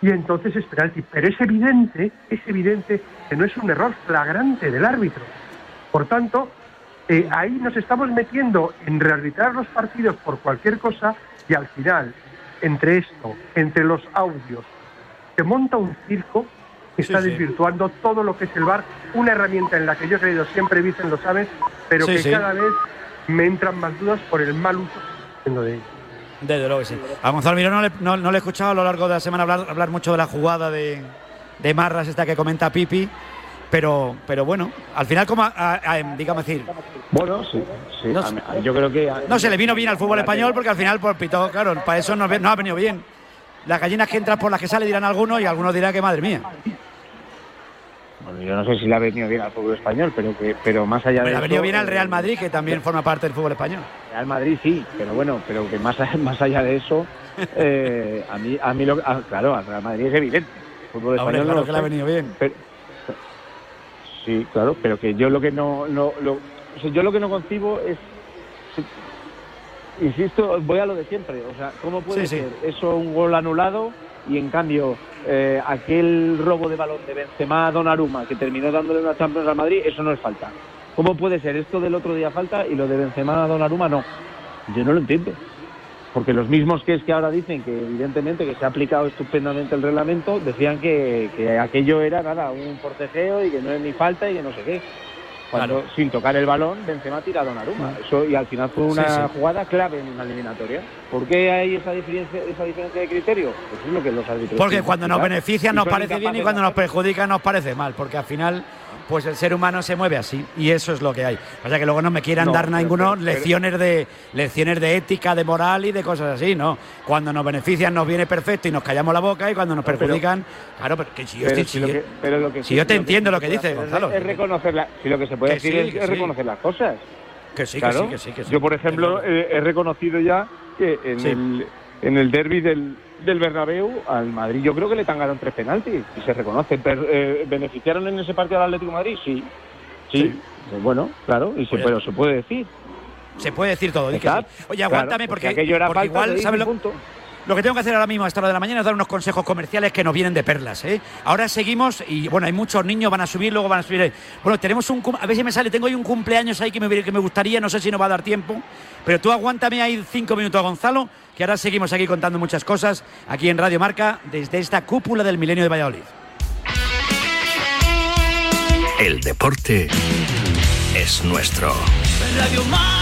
y entonces es penalti. Pero es evidente, es evidente que no es un error flagrante del árbitro. Por tanto, eh, ahí nos estamos metiendo en rearbitrar los partidos por cualquier cosa y al final, entre esto, entre los audios, se monta un circo que está sí. desvirtuando todo lo que es el VAR, una herramienta en la que yo he creído siempre, Vicen lo sabes, pero Sí, que cada vez me entran más dudas por el mal uso que estoy haciendo de ello. Desde luego que sí. A Gonzalo Miró no le, no, no le he escuchado a lo largo de la semana hablar, hablar mucho de la jugada de, de Marras, esta que comenta Pipi. Pero, pero bueno, al final, como, digamos decir, Bueno, sí, sí. No a yo creo que. no se le vino bien al fútbol español porque al final, por pito, claro, para eso no, no ha venido bien. Las gallinas que entran por las que sale dirán algunos y algunos dirán que madre mía. Bueno, yo no sé si le ha venido bien al fútbol español, pero que pero más allá de Le ha eso, venido bien al eh, Real Madrid, que también forma parte del fútbol español. Real Madrid sí, pero bueno, pero que más, más allá de eso, eh, a mí, a mí lo, ah, claro, al Real Madrid es evidente. El fútbol Hombre, español no claro lo que le ha venido bien. Pero- sí, claro, pero que yo lo que no, no lo, o sea, yo lo que no concibo es, insisto, voy a lo de siempre, o sea, ¿cómo puede Sí, sí. ser eso un gol anulado y en cambio eh, aquel robo de balón de Benzema a Donnarumma que terminó dándole una Champions al Madrid, eso no es falta? ¿Cómo puede ser esto del otro día falta y lo de Benzema a Donnarumma no? Yo no lo entiendo. Porque los mismos que es que ahora dicen que evidentemente que se ha aplicado estupendamente el reglamento, decían que, que aquello era nada, un forcejeo y que no es ni falta y que no sé qué. Cuando sin tocar el balón, Benzema tira a Donnarumma. Eso, y al final fue una Sí, sí. jugada clave en una eliminatoria. ¿Por qué hay esa diferencia, esa diferencia de criterio? Pues es lo que los árbitros Porque cuando nos beneficia nos parece bien y cuando nos perjudica nos parece mal, porque al final pues el ser humano se mueve así y eso es lo que hay. O sea que luego no me quieran No, dar pero- ninguno pero- pero- lecciones de lecciones de ética, de moral y de cosas así, ¿no? Cuando nos benefician nos viene perfecto y nos callamos la boca y cuando nos perjudican, claro, pero que si yo, estoy- si si lo yo- que- pero lo que si sí- yo te lo entiendo lo que dices, Gonzalo. Es reconocer la, si lo que se puede Que decir sí, es, que es sí. reconocer las cosas. Que sí, que Claro. sí, que sí, que sí. Yo, por ejemplo, eh, he reconocido ya que en el, en el derby del, del Bernabéu, al Madrid yo creo que le tangaron tres penaltis y se reconoce. Per- eh, ¿Beneficiaron en ese partido al Atlético de Madrid? Sí. Sí. Pues bueno, claro, y se, Pues- pero se puede decir. Se puede decir todo. Oye, claro, aguántame porque porque, porque falta, igual, ¿sabes lo, punto. Lo que tengo que hacer ahora mismo a esta hora de la mañana es dar unos consejos comerciales que nos vienen de perlas. ¿eh? Ahora seguimos y bueno, hay muchos niños, van a subir, luego van a subir. Bueno, tenemos un, a ver si me sale, tengo ahí un cumpleaños ahí que me, que me gustaría, no sé si nos va a dar tiempo, pero tú aguántame ahí cinco minutos, Gonzalo, que ahora seguimos aquí contando muchas cosas aquí en Radio Marca desde esta cúpula del Milenio de Valladolid. El deporte es nuestro. Radio Marca.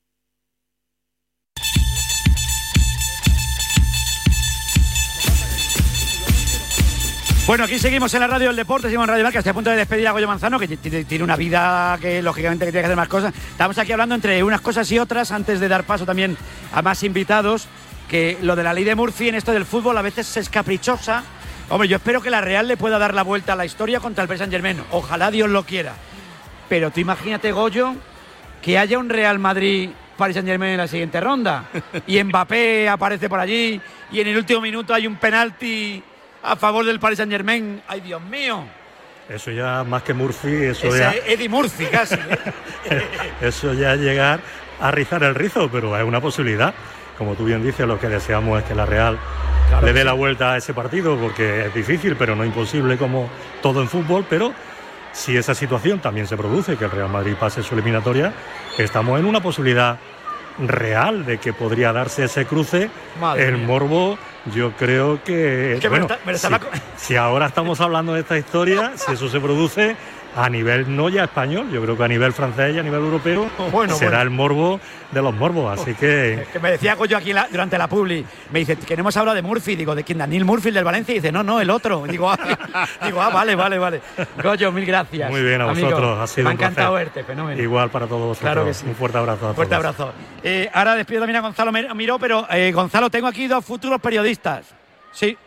Bueno, aquí seguimos en la radio del deporte, seguimos en Radio Marca, estoy a punto de despedir a Goyo Manzano, que tiene una vida que lógicamente tiene que hacer más cosas. Estamos aquí hablando entre unas cosas y otras, antes de dar paso también a más invitados, que lo de la ley de Murphy en esto del fútbol a veces es caprichosa. Hombre, yo espero que la Real le pueda dar la vuelta a la historia contra el Paris Saint Germain. Ojalá Dios lo quiera. Pero tú imagínate, Goyo, que haya un Real Madrid Paris Saint Germain en la siguiente ronda. Y Mbappé aparece por allí y en el último minuto hay un penalti a favor del Paris Saint Germain. Ay, Dios mío. Eso ya más que Murphy, eso Ese ya, Eddie Murphy casi. ¿eh? eso ya es llegar a rizar el rizo, pero es una posibilidad. Como tú bien dices, lo que deseamos es que la Real Claro le dé sí. la vuelta a ese partido, porque es difícil, pero no imposible como todo en fútbol. Pero si esa situación también se produce, que el Real Madrid pase su eliminatoria, estamos en una posibilidad real de que podría darse ese cruce. Madre el mía. morbo, yo creo que. Que bueno, está- me si ahora estamos hablando de esta historia, si eso se produce, a nivel no ya español, yo creo que a nivel francés y a nivel europeo Bueno, será bueno. el morbo de los morbos, así que Que me decía Goyo aquí la- durante la publi, me dice que no hemos hablado de Murphy, digo, ¿de quién? Daniel Murphy del Valencia, y dice, no, no, el otro. Digo, ah, digo, ah vale, vale, vale. Goyo, mil gracias. muy bien a amigo. vosotros, ha sido Me ha encantado verte, fenómeno. Igual para todos vosotros. Claro que sí. Un fuerte abrazo Fuerte abrazo. Eh, ahora despido también a Gonzalo Mir- Miró, pero eh, Gonzalo, tengo aquí dos futuros periodistas. Sí.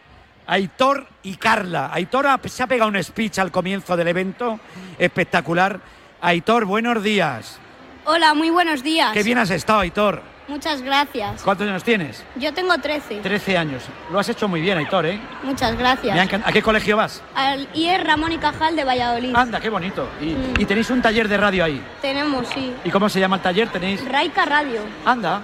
Aitor y Carla. Aitor se ha pegado un speech al comienzo del evento espectacular. Aitor, buenos días. Hola, muy buenos días. Qué bien has estado, Aitor. Muchas gracias. ¿Cuántos años tienes? Yo tengo 13. 13 años. Lo has hecho muy bien, Aitor, ¿eh? Muchas gracias. ¿A qué colegio vas? Al IER Ramón y Cajal de Valladolid. Anda, qué bonito. Y, Mm. y tenéis un taller de radio ahí. Tenemos, sí. ¿Y cómo se llama el taller? Tenéis. Raika Radio. Anda.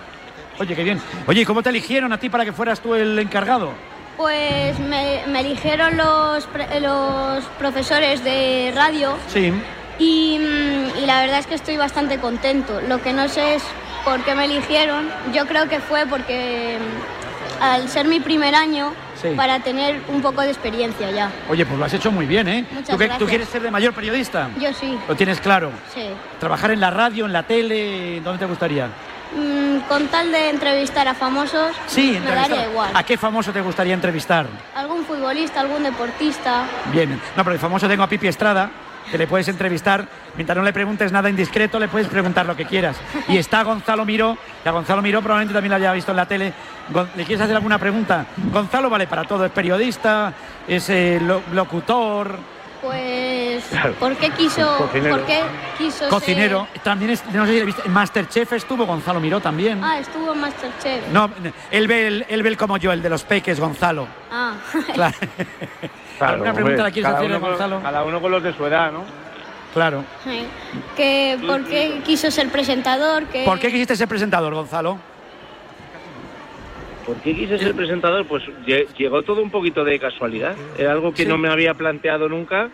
Oye, qué bien. Oye, ¿y cómo te eligieron a ti para que fueras tú el encargado? Pues me, me eligieron los, los profesores de radio Sí. y, mm, y la verdad es que estoy bastante contento. Lo que no sé es por qué me eligieron. Yo creo que fue porque mm, al ser mi primer año, Sí. para tener un poco de experiencia ya. Oye, pues lo has hecho muy bien, ¿eh? Muchas ¿Tú, qué- ¿Tú gracias. quieres ser de mayor periodista? Yo sí, ¿Lo tienes claro? sí. ¿Trabajar en la radio, en la tele? ¿Dónde te gustaría? Mm, con tal de entrevistar a famosos, Sí, me daría igual. ¿A qué famoso te gustaría entrevistar? Algún futbolista, algún deportista. Bien. No, pero el famoso tengo a Pipi Estrada, que le puedes entrevistar. Mientras no le preguntes nada indiscreto, le puedes preguntar lo que quieras. Y está Gonzalo Miró, que a Gonzalo Miró probablemente también lo haya visto en la tele. ¿Le quieres hacer alguna pregunta? Gonzalo vale para todo, es periodista, es eh, lo- locutor, Pues, ¿por qué quiso, Cocinero. ¿por qué quiso ser- cocinero. También es, no sé si viste, en Masterchef estuvo Gonzalo Miró también. Ah, estuvo en Masterchef. No, él ve, el, él ve el como yo, el de los peques, Gonzalo. Ah, Claro. Claro, ¿Alguna hombre, pregunta la quieres hacer, uno con- Gonzalo? Cada uno con los de su edad, ¿no? Claro. sí. que, ¿Por qué quiso ser presentador? Que... ¿Por qué quisiste ser presentador, Gonzalo? ¿Por qué quise ser presentador? Pues lle- llegó todo un poquito de casualidad. Era algo que Sí. no me había planteado nunca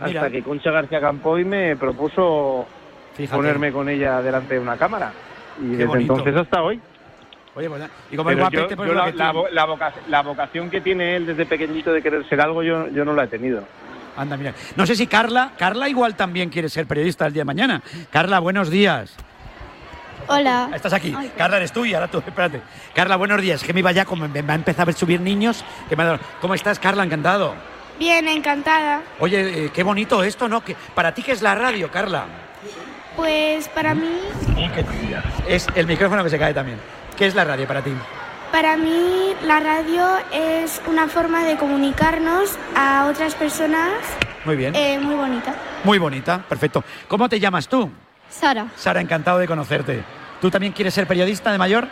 hasta Mira. que Concha García Campoy me propuso Fíjate. ponerme con ella delante de una cámara. Y Qué desde bonito. entonces hasta hoy. Oye, pues, y como yo- pues yo la, la la voca- la vocación que tiene él desde pequeñito de querer ser algo, yo, yo no la he tenido. Anda, mira. No sé si Carla, Carla igual también quiere ser periodista el día de mañana. Carla, buenos días. Hola. Estás aquí. Carla, eres tú y ahora tú, espérate. Carla, buenos días. Que me iba ya, como me va a empezar a subir niños. Que me ha dado- ¿Cómo estás, Carla? Encantado. Bien, encantada. Oye, eh, qué bonito esto, ¿no? Que, ¿Para ti qué es la radio, Carla? Pues para mí, Es el micrófono que se cae también. ¿Qué es la radio para ti? para mí la radio es una forma de comunicarnos a otras personas Muy bien. eh, muy bonita. Muy bonita, perfecto. ¿Cómo te llamas tú? Sara. Sara, encantado de conocerte. ¿Tú también quieres ser periodista de mayor?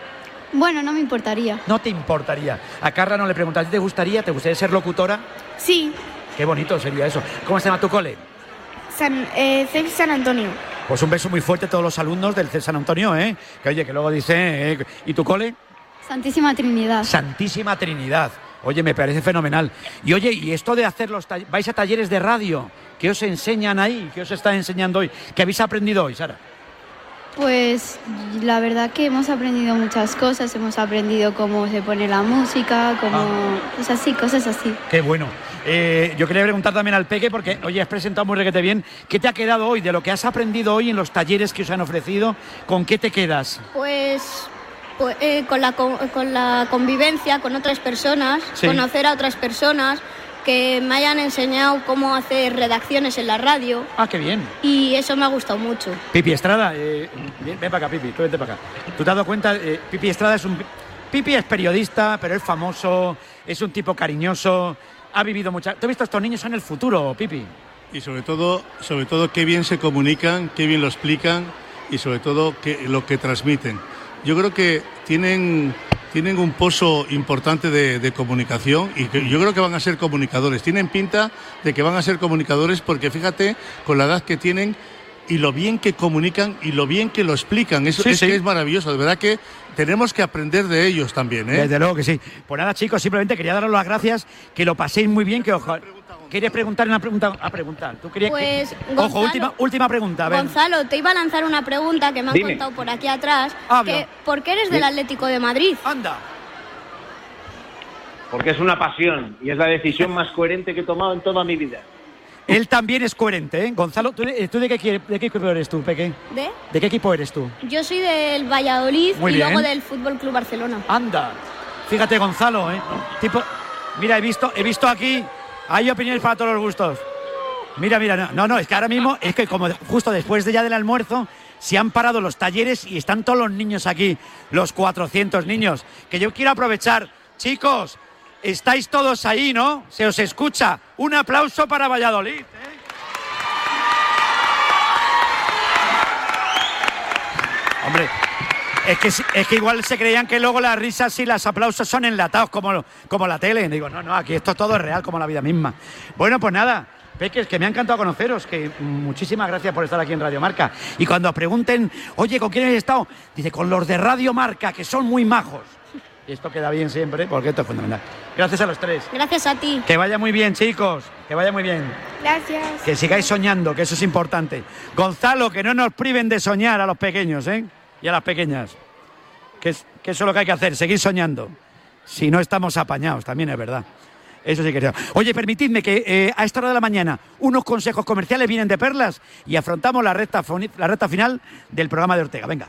Bueno, no me importaría. No te importaría. A Carla no le preguntas, ¿a ti te gustaría? ¿Te gustaría ser locutora? Sí, Qué bonito sería eso. ¿Cómo se llama tu cole? San, eh, CEP San Antonio. Pues un beso muy fuerte a todos los alumnos del CES San Antonio, ¿eh? Que oye, que luego dice, ¿eh? ¿y tu cole? Santísima Trinidad. Santísima Trinidad. Oye, me parece fenomenal. Y oye, ¿y esto de hacer los talleres? ¿Vais a talleres de radio? ¿Qué os enseñan ahí? ¿Qué os está enseñando hoy? ¿Qué habéis aprendido hoy, Sara? Pues la verdad que hemos aprendido muchas cosas, hemos aprendido cómo se pone la música, cómo... pues así, cosas así. Qué bueno. Eh, yo quería preguntar también al Peque, porque oye, has presentado muy requete bien. ¿Qué te ha quedado hoy de lo que has aprendido hoy en los talleres que os han ofrecido? ¿Con qué te quedas? Pues, pues, eh, con, la, co- con la convivencia con otras personas, Sí. conocer a otras personas que me hayan enseñado cómo hacer redacciones en la radio Ah, qué bien. y eso me ha gustado mucho. Pipi Estrada, eh, ven, ven para acá, Pipi, tú vente para acá. ¿Tú te has dado cuenta? Eh, Pipi Estrada es un... Pipi es periodista, pero es famoso, es un tipo cariñoso, ha vivido mucha... ¿Tú has visto estos niños son el futuro, Pipi? Y sobre todo, sobre todo qué bien se comunican, qué bien lo explican y sobre todo qué- lo que transmiten. Yo creo que tienen, tienen un pozo importante de, de comunicación y que yo creo que van a ser comunicadores. Tienen pinta de que van a ser comunicadores porque fíjate con la edad que tienen y lo bien que comunican y lo bien que lo explican. Eso Sí, es sí. que es maravilloso. De verdad que tenemos que aprender de ellos también. ¿eh? Desde luego que sí. Pues nada, chicos, simplemente quería daros las gracias, que lo paséis muy bien, que ojo... ¿Querías preguntar una pregunta? A preguntar. ¿Tú querías que- Pues, Ojo, Gonzalo- última, última pregunta. A ver. Gonzalo, te iba a lanzar una pregunta que me han Dime. contado por aquí atrás. Que, ¿Por qué eres del. Atlético de Madrid? Anda. Porque es una pasión y es la decisión más coherente que he tomado en toda mi vida. Él también es coherente, ¿eh? Gonzalo, ¿tú, de- tú de, qué, quiere- de qué equipo eres tú, Peque? ¿De? ¿De qué equipo eres tú? Yo soy del Valladolid Muy y bien. luego del Fútbol Club Barcelona. Anda. Fíjate, Gonzalo, ¿eh? Tipo, mira, he visto, he visto aquí, hay opiniones para todos los gustos. Mira, mira, no, no, es que ahora mismo, es que como justo después de ya del almuerzo, se han parado los talleres y están todos los niños aquí, los 400 niños, que yo quiero aprovechar. Chicos, estáis todos ahí, ¿no? Se os escucha. Un aplauso para Valladolid. ¿eh? Hombre, es que, si- es que igual se creían que luego las risas y los aplausos son enlatados como, como la tele. Digo, no, no, aquí esto todo es real como la vida misma. Bueno, pues nada, Peques, que me ha encantado conoceros, que muchísimas gracias por estar aquí en Radio Marca. Y cuando os pregunten, oye, ¿con quién has estado? Dice, con los de Radio Marca, que son muy majos. Y esto queda bien siempre, porque esto es fundamental. Gracias a los tres. Gracias a ti. Que vaya muy bien, chicos. Que vaya muy bien. Gracias. Que sigáis soñando, que eso es importante. Gonzalo, que no nos priven de soñar a los pequeños, ¿eh? Y a las pequeñas. Que, es- eso es lo que hay que hacer, seguir soñando. Si no estamos apañados, también es verdad. Eso sí que es. Oye, permitidme que eh, a esta hora de la mañana unos consejos comerciales vienen de perlas y afrontamos la recta, la recta final del programa de Ortega. Venga.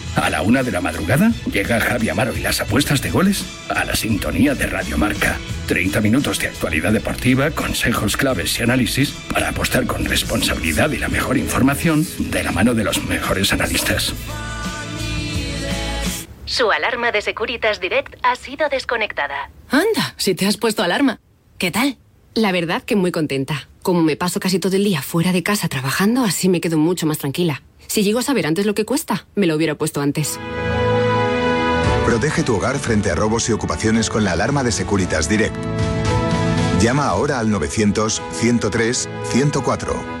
A la una de la madrugada llega Javi Amaro y las apuestas de goles a la sintonía de Radio Marca. 30 minutos de actualidad deportiva, consejos claves y análisis para apostar con responsabilidad y la mejor información de la mano de los mejores analistas. Su alarma de Securitas Direct ha sido desconectada. Anda, si te has puesto alarma. ¿Qué tal? La verdad que muy contenta. Como me paso casi todo el día fuera de casa trabajando, así me quedo mucho más tranquila. Si llego a saber antes lo que cuesta, me lo hubiera puesto antes. Protege tu hogar frente a robos y ocupaciones con la alarma de Securitas Direct. Llama ahora al 900-103-104.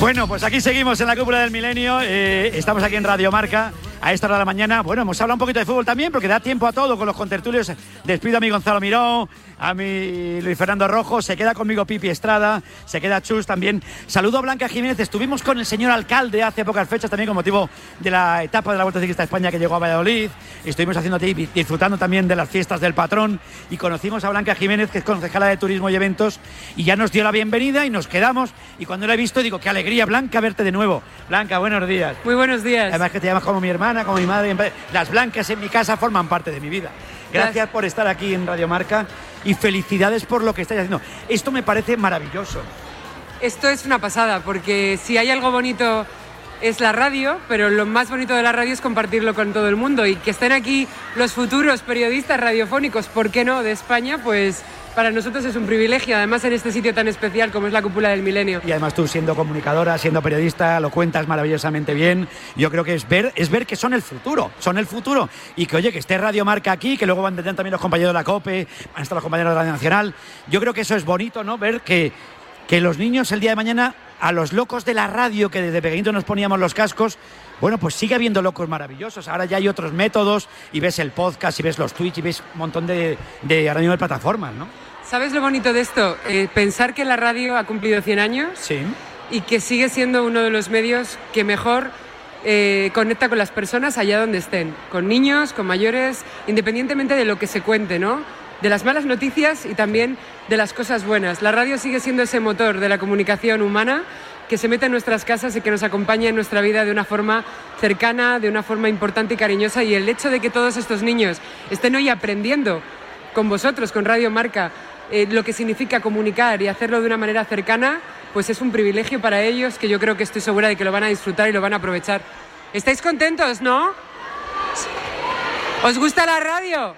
Bueno, pues aquí seguimos en la cúpula del milenio. eh, estamos aquí en Radio Marca a esta hora de la mañana. Bueno, hemos hablado un poquito de fútbol también porque da tiempo a todo con los contertulios. Despido a mi Gonzalo Miró, a mi Luis Fernando Rojo. Se queda conmigo Pipi Estrada, se queda Chus también. Saludo a Blanca Jiménez. Estuvimos con el señor alcalde hace pocas fechas también con motivo de la etapa de la Vuelta Ciclista a España que llegó a Valladolid. Estuvimos haciendo disfrutando también de las fiestas del patrón y conocimos a Blanca Jiménez, que es concejala de Turismo y Eventos, y ya nos dio la bienvenida y nos quedamos. Y cuando la he visto, digo, qué alegría, Blanca, verte de nuevo. Blanca, buenos días. Muy buenos días. Además que te llamas como mi hermana, como mi madre. Las blancas en mi casa forman parte de mi vida. Gracias por estar aquí en Radio Marca y felicidades por lo que estáis haciendo. Esto me parece maravilloso. Esto es una pasada, porque si hay algo bonito es la radio, pero lo más bonito de la radio es compartirlo con todo el mundo y que estén aquí los futuros periodistas radiofónicos, ¿por qué no?, de España, pues para nosotros es un privilegio, además en este sitio tan especial como es la cúpula del milenio. Y además tú siendo comunicadora, siendo periodista, lo cuentas maravillosamente bien. Yo creo que es ver, es ver que son el futuro, son el futuro. Y que oye, que esté Radio Marca aquí, que luego van a tener también los compañeros de la COPE, van a estar los compañeros de Radio Nacional. Yo creo que eso es bonito, ¿no? Ver que, que los niños el día de mañana, a los locos de la radio, que desde pequeñito nos poníamos los cascos, bueno, pues sigue habiendo locos maravillosos. Ahora ya hay otros métodos y ves el podcast y ves los tweets y ves un montón de, de ahora mismo de plataformas, ¿no? ¿Sabes lo bonito de esto? Eh, pensar que la radio ha cumplido 100 años Sí. y que sigue siendo uno de los medios que mejor eh, conecta con las personas allá donde estén, con niños, con mayores, independientemente de lo que se cuente, ¿no? De las malas noticias y también de las cosas buenas. La radio sigue siendo ese motor de la comunicación humana que se mete en nuestras casas y que nos acompaña en nuestra vida de una forma cercana, de una forma importante y cariñosa. Y el hecho de que todos estos niños estén hoy aprendiendo con vosotros, con Radio Marca, eh, lo que significa comunicar y hacerlo de una manera cercana, pues es un privilegio para ellos que yo creo que estoy segura de que lo van a disfrutar y lo van a aprovechar. ¿Estáis contentos, no? ¿Os gusta la radio?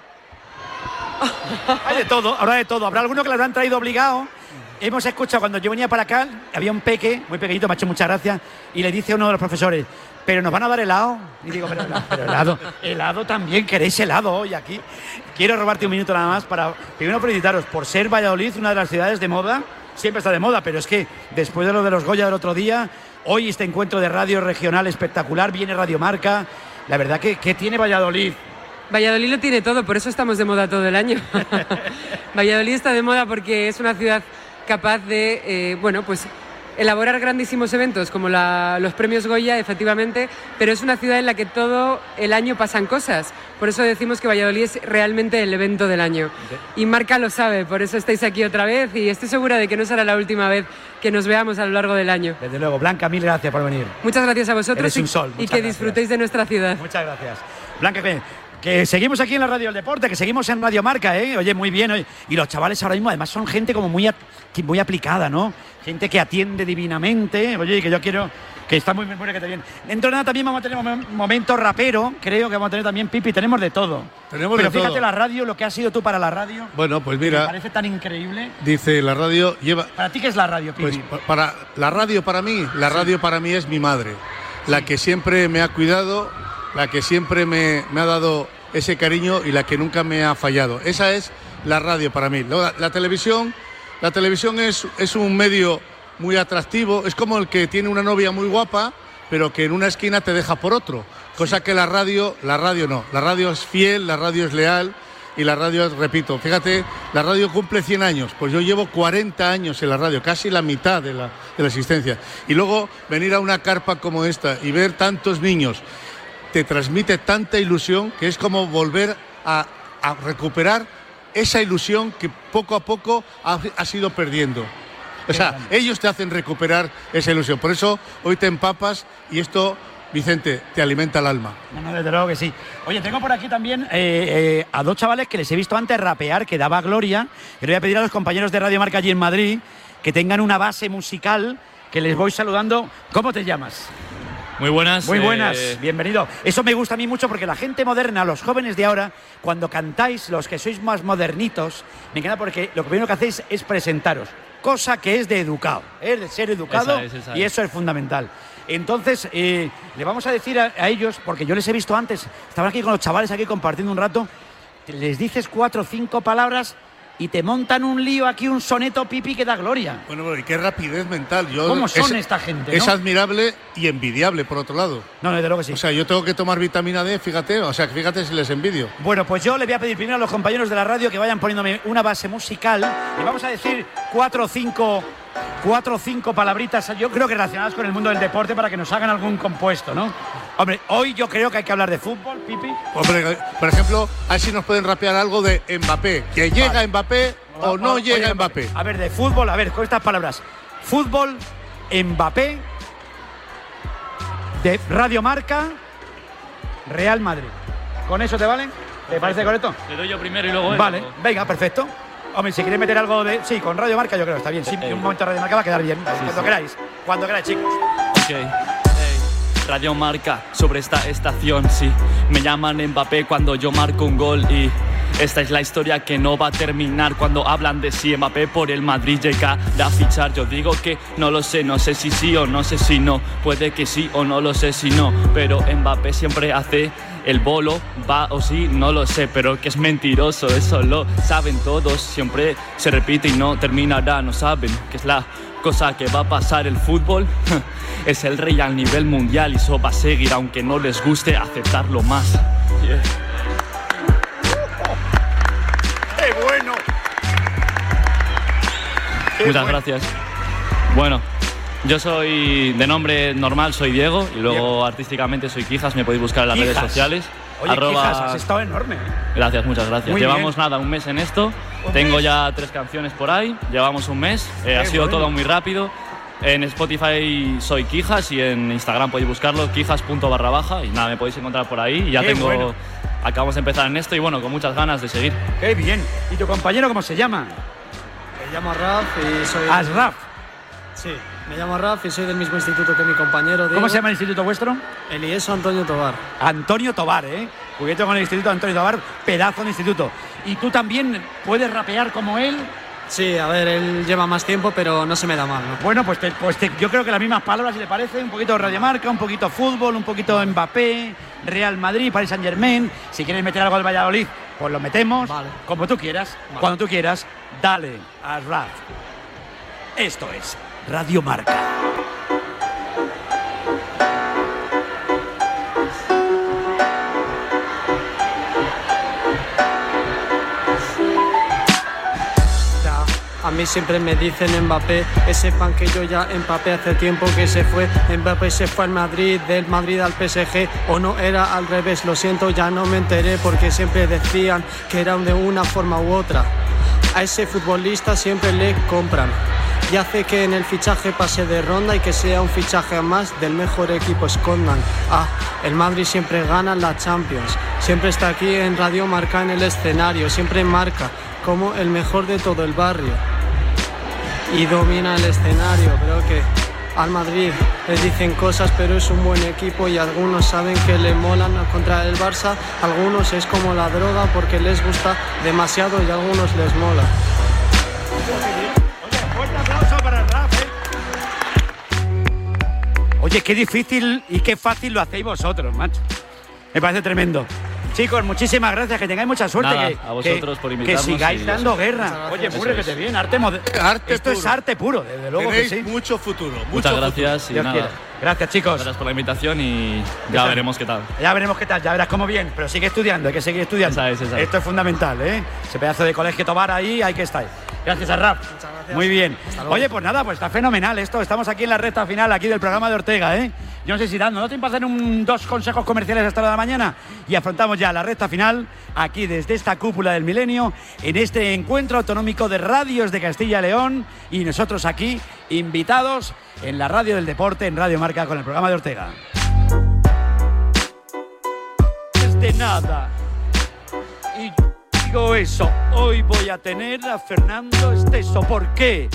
Hay de todo, habrá de todo. Habrá alguno que los han traído obligado. Hemos escuchado cuando yo venía para acá, había un peque, muy pequeñito, me ha hecho muchas gracias, y le dice a uno de los profesores, pero nos van a dar helado. Y digo, pero, pero helado, helado también, queréis helado hoy aquí. Quiero robarte un minuto nada más para, primero felicitaros por ser Valladolid, una de las ciudades de moda, siempre está de moda, pero es que después de lo de los Goya del otro día, hoy este encuentro de radio regional espectacular, viene Radio Marca, la verdad que, que tiene Valladolid. Valladolid lo tiene todo, por eso estamos de moda todo el año. Valladolid está de moda porque es una ciudad capaz de, eh, bueno, pues elaborar grandísimos eventos como la- los premios Goya, efectivamente, pero es una ciudad en la que todo el año pasan cosas. Por eso decimos que Valladolid es realmente el evento del año. Y Marca lo sabe, por eso estáis aquí otra vez y estoy segura de que no será la última vez que nos veamos a lo largo del año. Desde luego, Blanca, mil gracias por venir. Muchas gracias a vosotros Eres y, un sol, y muchas que gracias. disfrutéis de nuestra ciudad. Muchas gracias. Blanca, que, que seguimos aquí en la Radio del Deporte, que seguimos en Radio Marca, ¿eh? Oye, muy bien. oye. Y los chavales ahora mismo, además, son gente como muy, muy aplicada, ¿no? Gente que atiende divinamente. Oye, y que yo quiero. Que está muy bien, muy bien, que te bien. Dentro de nada también vamos a tener un momento rapero, creo que vamos a tener también Pipi, tenemos de todo. Tenemos Pero de fíjate todo. la radio, lo que has sido tú para la radio. Bueno, pues que Me mira, parece tan increíble. dice la radio lleva ¿Para ti qué es la radio, Pipi? Pues pa- para la radio para mí, la radio para mí es mi madre, la que siempre me ha cuidado, la que siempre me, me ha dado ese cariño y la que nunca me ha fallado. Esa es la radio para mí. La televisión, la televisión es, es un medio muy atractivo, es como el que tiene una novia muy guapa, pero que en una esquina te deja por otro. Cosa que la radio, la radio no. La radio es fiel, la radio es leal y la radio, repito, fíjate, la radio cumple 100 años, pues yo llevo 40 años en la radio, casi la mitad de la, de la existencia. Y luego venir a una carpa como esta y ver tantos niños, te transmite tanta ilusión que es como volver a, a recuperar esa ilusión que poco a poco ha, ha ido perdiendo. O sea, ellos te hacen recuperar esa ilusión. Por eso hoy te empapas y esto, Vicente, te alimenta el alma. No, no, desde luego que sí. Oye, tengo por aquí también eh, eh, a dos chavales que les he visto antes rapear, que daba gloria. Que le voy a pedir a los compañeros de Radio Marca allí en Madrid que tengan una base musical, que les voy saludando. ¿Cómo te llamas? Muy buenas. Muy buenas, eh, bienvenido. Eso me gusta a mí mucho porque la gente moderna, los jóvenes de ahora, cuando cantáis, los que sois más modernitos, me encanta porque lo primero que hacéis es presentaros, cosa que es de educado, es de ser educado Esa es, esa y es. eso es fundamental. Entonces, eh, le vamos a decir a, a ellos, porque yo les he visto antes, estaban aquí con los chavales aquí compartiendo un rato, les dices cuatro o cinco palabras y te montan un lío aquí, un soneto pipi que da gloria. Bueno, bueno, y qué rapidez mental. Yo, ¿Cómo son es- esta gente, Es no? admirable y envidiable, por otro lado. No, desde luego que sí. O sea, yo tengo que tomar vitamina D, fíjate, o sea, fíjate si les envidio. Bueno, pues yo le voy a pedir primero a los compañeros de la radio que vayan poniéndome una base musical y vamos a decir cuatro o cinco, cuatro o cinco palabritas, yo creo que relacionadas con el mundo del deporte para que nos hagan algún compuesto, ¿no? Hombre, hoy yo creo que hay que hablar de fútbol, Pipi. Hombre, por ejemplo, a ver si nos pueden rapear algo de Mbappé. Que llega Mbappé o no llega Mbappé. A ver, de fútbol, a ver, con estas palabras. Fútbol, Mbappé, de Radio Marca, Real Madrid. ¿Con eso te vale? ¿Te parece correcto? Le doy yo primero y luego él, Vale, o- venga, perfecto. Hombre, si queréis meter algo de. Sí, con Radio Marca yo creo que está bien. Sí, un momento Radio Marca va a quedar bien. Cuando queráis. Cuando queráis, chicos. Ok. Radio Marca sobre esta estación, sí. Me llaman Mbappé cuando yo marco un gol y esta es la historia que no va a terminar cuando hablan de si Mbappé por el Madrid llega a fichar. Yo digo que no lo sé, no sé si sí o no sé si no. Puede que sí o no lo sé si no. Pero Mbappé siempre hace el bolo, va o sí, no lo sé, pero que es mentiroso, eso lo saben todos. Siempre se repite y no terminará, no saben que es la cosa que va a pasar el fútbol. Es el rey al nivel mundial y eso va a seguir, aunque no les guste aceptarlo más. Muchas gracias. Bueno, yo soy de nombre normal, soy Diego, y luego Diego. artísticamente soy Quijas, me podéis buscar en las redes sociales. Oye, Arroba- Quijas, has estado enorme. Gracias, muchas gracias. Muy Llevamos bien. nada, un mes en esto. ¿Un Tengo mes? ya tres canciones por ahí. Llevamos un mes. Eh, ha sido bueno. todo muy rápido. En Spotify soy Quijas y en Instagram podéis buscarlo, quijas.barra baja. Y nada, me podéis encontrar por ahí. Y ya Qué tengo. bueno. Acabamos de empezar en esto y bueno, con muchas ganas de seguir. ¡Qué bien! ¿Y tu compañero cómo se llama? Llamo Raf y soy. Asraf. Sí, me llamo Raf y soy del mismo instituto que mi compañero. ¿Cómo Diego. se llama el instituto vuestro? Elieso Antonio Tobar. Antonio Tobar, ¿eh? Juguete con el Instituto Antonio Tobar, pedazo de instituto. y tú también puedes rapear como él. Sí, a ver, él lleva más tiempo, pero no se me da mal, ¿no? Bueno, pues, te- pues te- yo creo que las mismas palabras, si le parece, un poquito Radiomarca, un poquito fútbol, un poquito Mbappé, Real Madrid, Paris Saint Germain. Si quieres meter algo al Valladolid, pues lo metemos, como tú quieras, cuando tú quieras. Dale a Raf. Esto es Radio Marca. Mí siempre me dicen Mbappé, ese pan que yo ya empapé hace tiempo que se fue. Mbappé se fue al Madrid, del Madrid al PSG, o no era al revés, lo siento, ya no me enteré porque siempre decían que era de una forma u otra. A ese futbolista siempre le compran y hace que en el fichaje pase de ronda y que sea un fichaje más del mejor equipo escondan. Ah, el Madrid siempre gana la Champions, siempre está aquí en Radio Marca en el escenario, siempre marca como el mejor de todo el barrio y domina el escenario. Creo que al Madrid le dicen cosas, pero es un buen equipo y algunos saben que le molan contra el Barça, algunos es como la droga porque les gusta demasiado y a algunos les mola. Fuerte aplauso para el Raf, ¿eh? Oye, qué difícil y qué fácil lo hacéis vosotros, macho. Me parece tremendo. Chicos, muchísimas gracias, que tengáis mucha suerte. Nada, que, a vosotros que- por Que invitarnos sigáis y dando guerra. Oye, gracias. Murre, que Eso te es. bien, arte Arte Esto es arte puro, desde luego Tenéis que sí. mucho futuro. Muchas gracias y Dios nada. quiera. Gracias, chicos. Gracias por la invitación y ya veremos qué tal. Ya veremos qué tal, ya verás cómo bien, pero sigue estudiando, hay que seguir estudiando. Esa es, esa es. Esto es fundamental, ¿eh? Ese pedazo de colegio Tobar ahí, hay que estar. Gracias a Rap. Muy bien. Oye, pues nada, pues está fenomenal esto. Estamos aquí en la recta final aquí del programa de Ortega, ¿eh? Yo no sé si dando, ¿no te hacer un, dos consejos comerciales hasta la mañana? Y afrontamos ya la recta final aquí desde esta cúpula del milenio en este encuentro autonómico de radios de Castilla y León y nosotros aquí invitados en la radio del deporte en Radio Marca con el programa de Ortega. de nada. Y digo eso, hoy voy a tener a Fernando Esteso. ¿Por qué?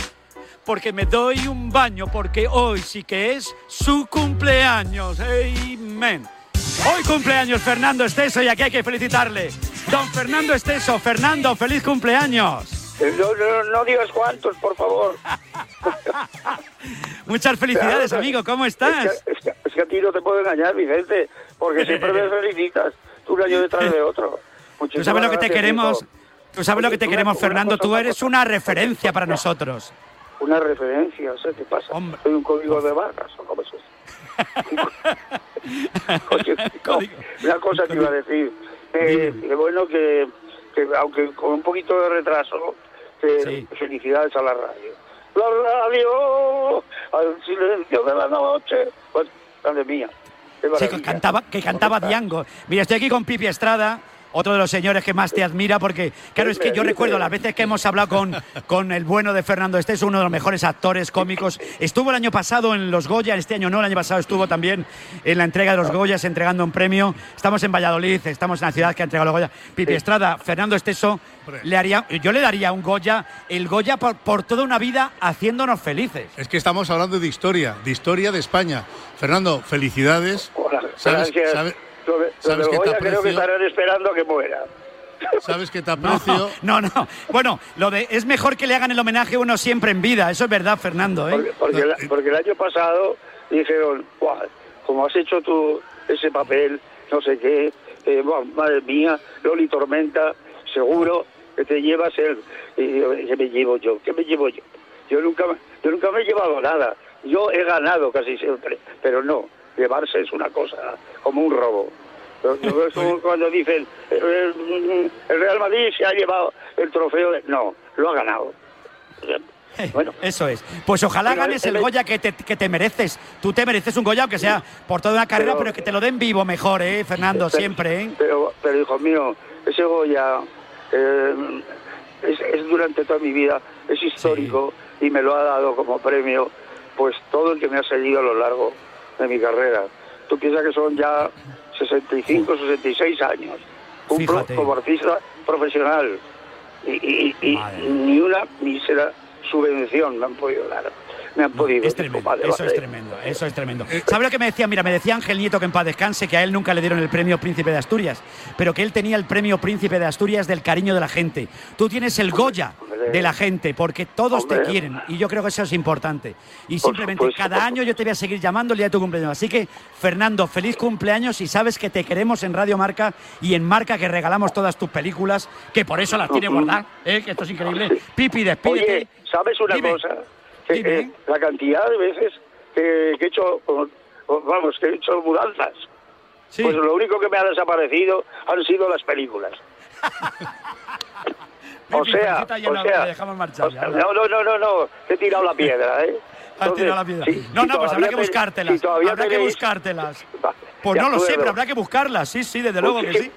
Porque me doy un baño, porque hoy sí que es su cumpleaños. Amen. Hoy cumpleaños Fernando Esteso y aquí hay que felicitarle. Don Fernando Esteso, Fernando, feliz cumpleaños. No, no, no digas cuántos, por favor. Muchas felicidades, Claro, amigo, ¿cómo Es estás? que, es que- es que a ti no te puedo engañar, Vicente, porque siempre me felicitas, un año detrás de otro. Tú sabes lo que te queremos. Tú sabes lo que te queremos, una Fernando. cosa, Tú eres una referencia para nosotros. Una referencia, o sea, ¿qué pasa? Soy un código de barras, ¿o cómo es eso? Oye, no, una cosa que iba a decir. Eh, que bueno que, que, aunque con un poquito de retraso, felicidades a la radio. La radio, al silencio de la noche. Pues, madre mía. Sí, que cantaba, que cantaba Diango. Mira, estoy aquí con Pipi Estrada, otro de los señores que más te admira, porque, claro, es que yo recuerdo las veces que hemos hablado con, con el bueno de Fernando Estés, uno de los mejores actores cómicos. Estuvo el año pasado en los Goya, este año no, el año pasado estuvo también en la entrega de los Goyas, entregando un premio. Estamos en Valladolid, estamos en la ciudad que ha entregado los Goya. Pipi Estrada, Fernando Esteso, le haría, yo le daría un Goya, el Goya por, por toda una vida haciéndonos felices. Es que estamos hablando de historia, de historia de España. Fernando, felicidades. ¿Sabes, Gracias. Lo de- lo sabes del que te Goya creo que estarán esperando a que muera. sabes que te aprecio. No, no, no. Bueno, lo de es mejor que le hagan el homenaje a uno siempre en vida. Eso es verdad, Fernando. ¿eh? Porque, el, porque el año pasado dijeron, "Buah, como has hecho tú ese papel, no sé qué, eh, madre mía, Loli Tormenta, seguro que te llevas el... ¿Qué me llevo yo? ¿Qué me llevo yo? Yo nunca, me- yo nunca me he llevado nada. Yo he ganado casi siempre, pero no, llevarse es una cosa, como un robo. Es como cuando dicen, el, el Real Madrid se ha llevado el trofeo de... No, lo ha ganado. Bueno. Eso es. Pues ojalá ganes el- el Goya que te, que te mereces. Tú te mereces un Goya, aunque sea por toda una carrera, Pero- pero, que te lo den vivo mejor, ¿eh, Fernando? Pero- Siempre, ¿eh? Pero, pero hijo mío, ese Goya eh, es, es durante toda mi vida, es histórico y me lo ha dado como premio, pues todo el que me ha seguido a lo largo de mi carrera. Tú piensas que son ya 65, 66 años. Fíjate. como artista profesional. Y, y- y- y ni una mísera subvención me han podido dar. Me han podido. Es tremendo, Vale, eso vale. es tremendo, eso es tremendo. ¿Sabe lo que me decía? Mira, me decía Ángel Nieto que en paz descanse, que a él nunca le dieron el premio Príncipe de Asturias, pero que él tenía el premio Príncipe de Asturias del cariño de la gente. Tú tienes el Goya de la gente, porque todos te Hombre. quieren, y yo creo que eso es importante. Y Por simplemente supuesto, cada año yo te voy a seguir llamando el día de tu cumpleaños. Así que, Fernando, feliz cumpleaños y sabes que te queremos en Radio Marca y en Marca que regalamos todas tus películas, que por eso las tiene Ujú. guardadas, ¿eh? que esto es increíble. Pipi, despídete. Oye, ¿sabes una Dime. cosa? Eh, la cantidad de veces que, que he hecho, vamos, que he hecho mudanzas. Pues lo único que me ha desaparecido han sido las películas. o sea, o no, sea, dejamos marchar o no, no, no, no, no, he tirado la piedra, ¿eh? Entonces, tirado la piedra. si- no, si no, pues habrá que te- buscártelas. si todavía habrá que buscártelas. Pues no lo sé, pero habrá que buscarlas. Sí, sí, desde luego que sí.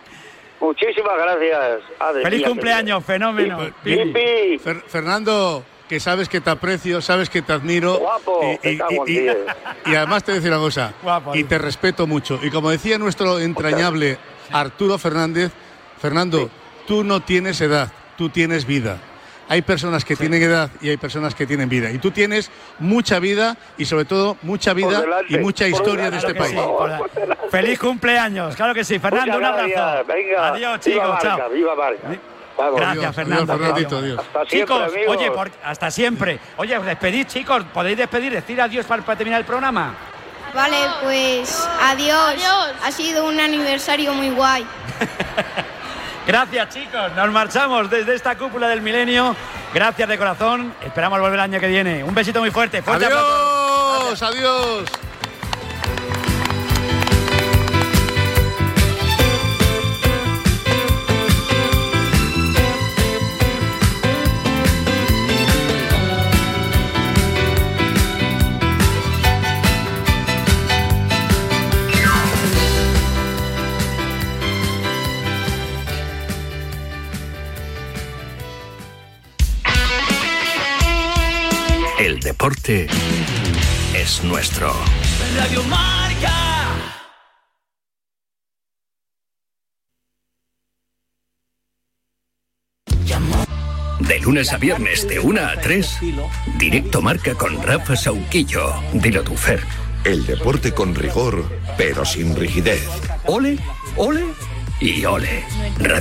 Muchísimas gracias. Feliz cumpleaños, fenómeno. Pipi. Fer- Fernando, que sabes que te aprecio, sabes que te admiro. Guapo, y, y- y además te voy a decir una cosa, Guapo, y te respeto mucho. Y como decía nuestro entrañable Arturo Fernández, Fernando, tú no tienes edad, tú tienes vida. Hay personas que tienen edad y hay personas que tienen vida. Y tú tienes mucha vida y sobre todo mucha vida delante, y mucha historia de delante. este Claro que país. sí, Feliz cumpleaños, claro que sí. Fernando, un abrazo. gracias, venga. Adiós, Viva chicos. Marca, chao. Viva Marca. Vamos. Gracias, Adiós, Fernando. adiós, Fernandito, Adiós. adiós. Hasta siempre, Chicos, amigos. oye, por- hasta siempre. Oye, os despedid, chicos. ¿Podéis despedir, decir adiós para, para terminar el programa? Vale, pues adiós. Ha sido un aniversario muy guay. Gracias, chicos. Nos marchamos desde esta cúpula del milenio. Gracias de corazón. Esperamos volver el año que viene. Un besito muy fuerte. Fuerte. Adiós, adiós. El deporte es nuestro. Radio Marca. De lunes a viernes de 1 a 3, directo marca con Rafa Sauquillo. Dilo tu Fer. El deporte con rigor, pero sin rigidez. Ole, ole y ole. Radio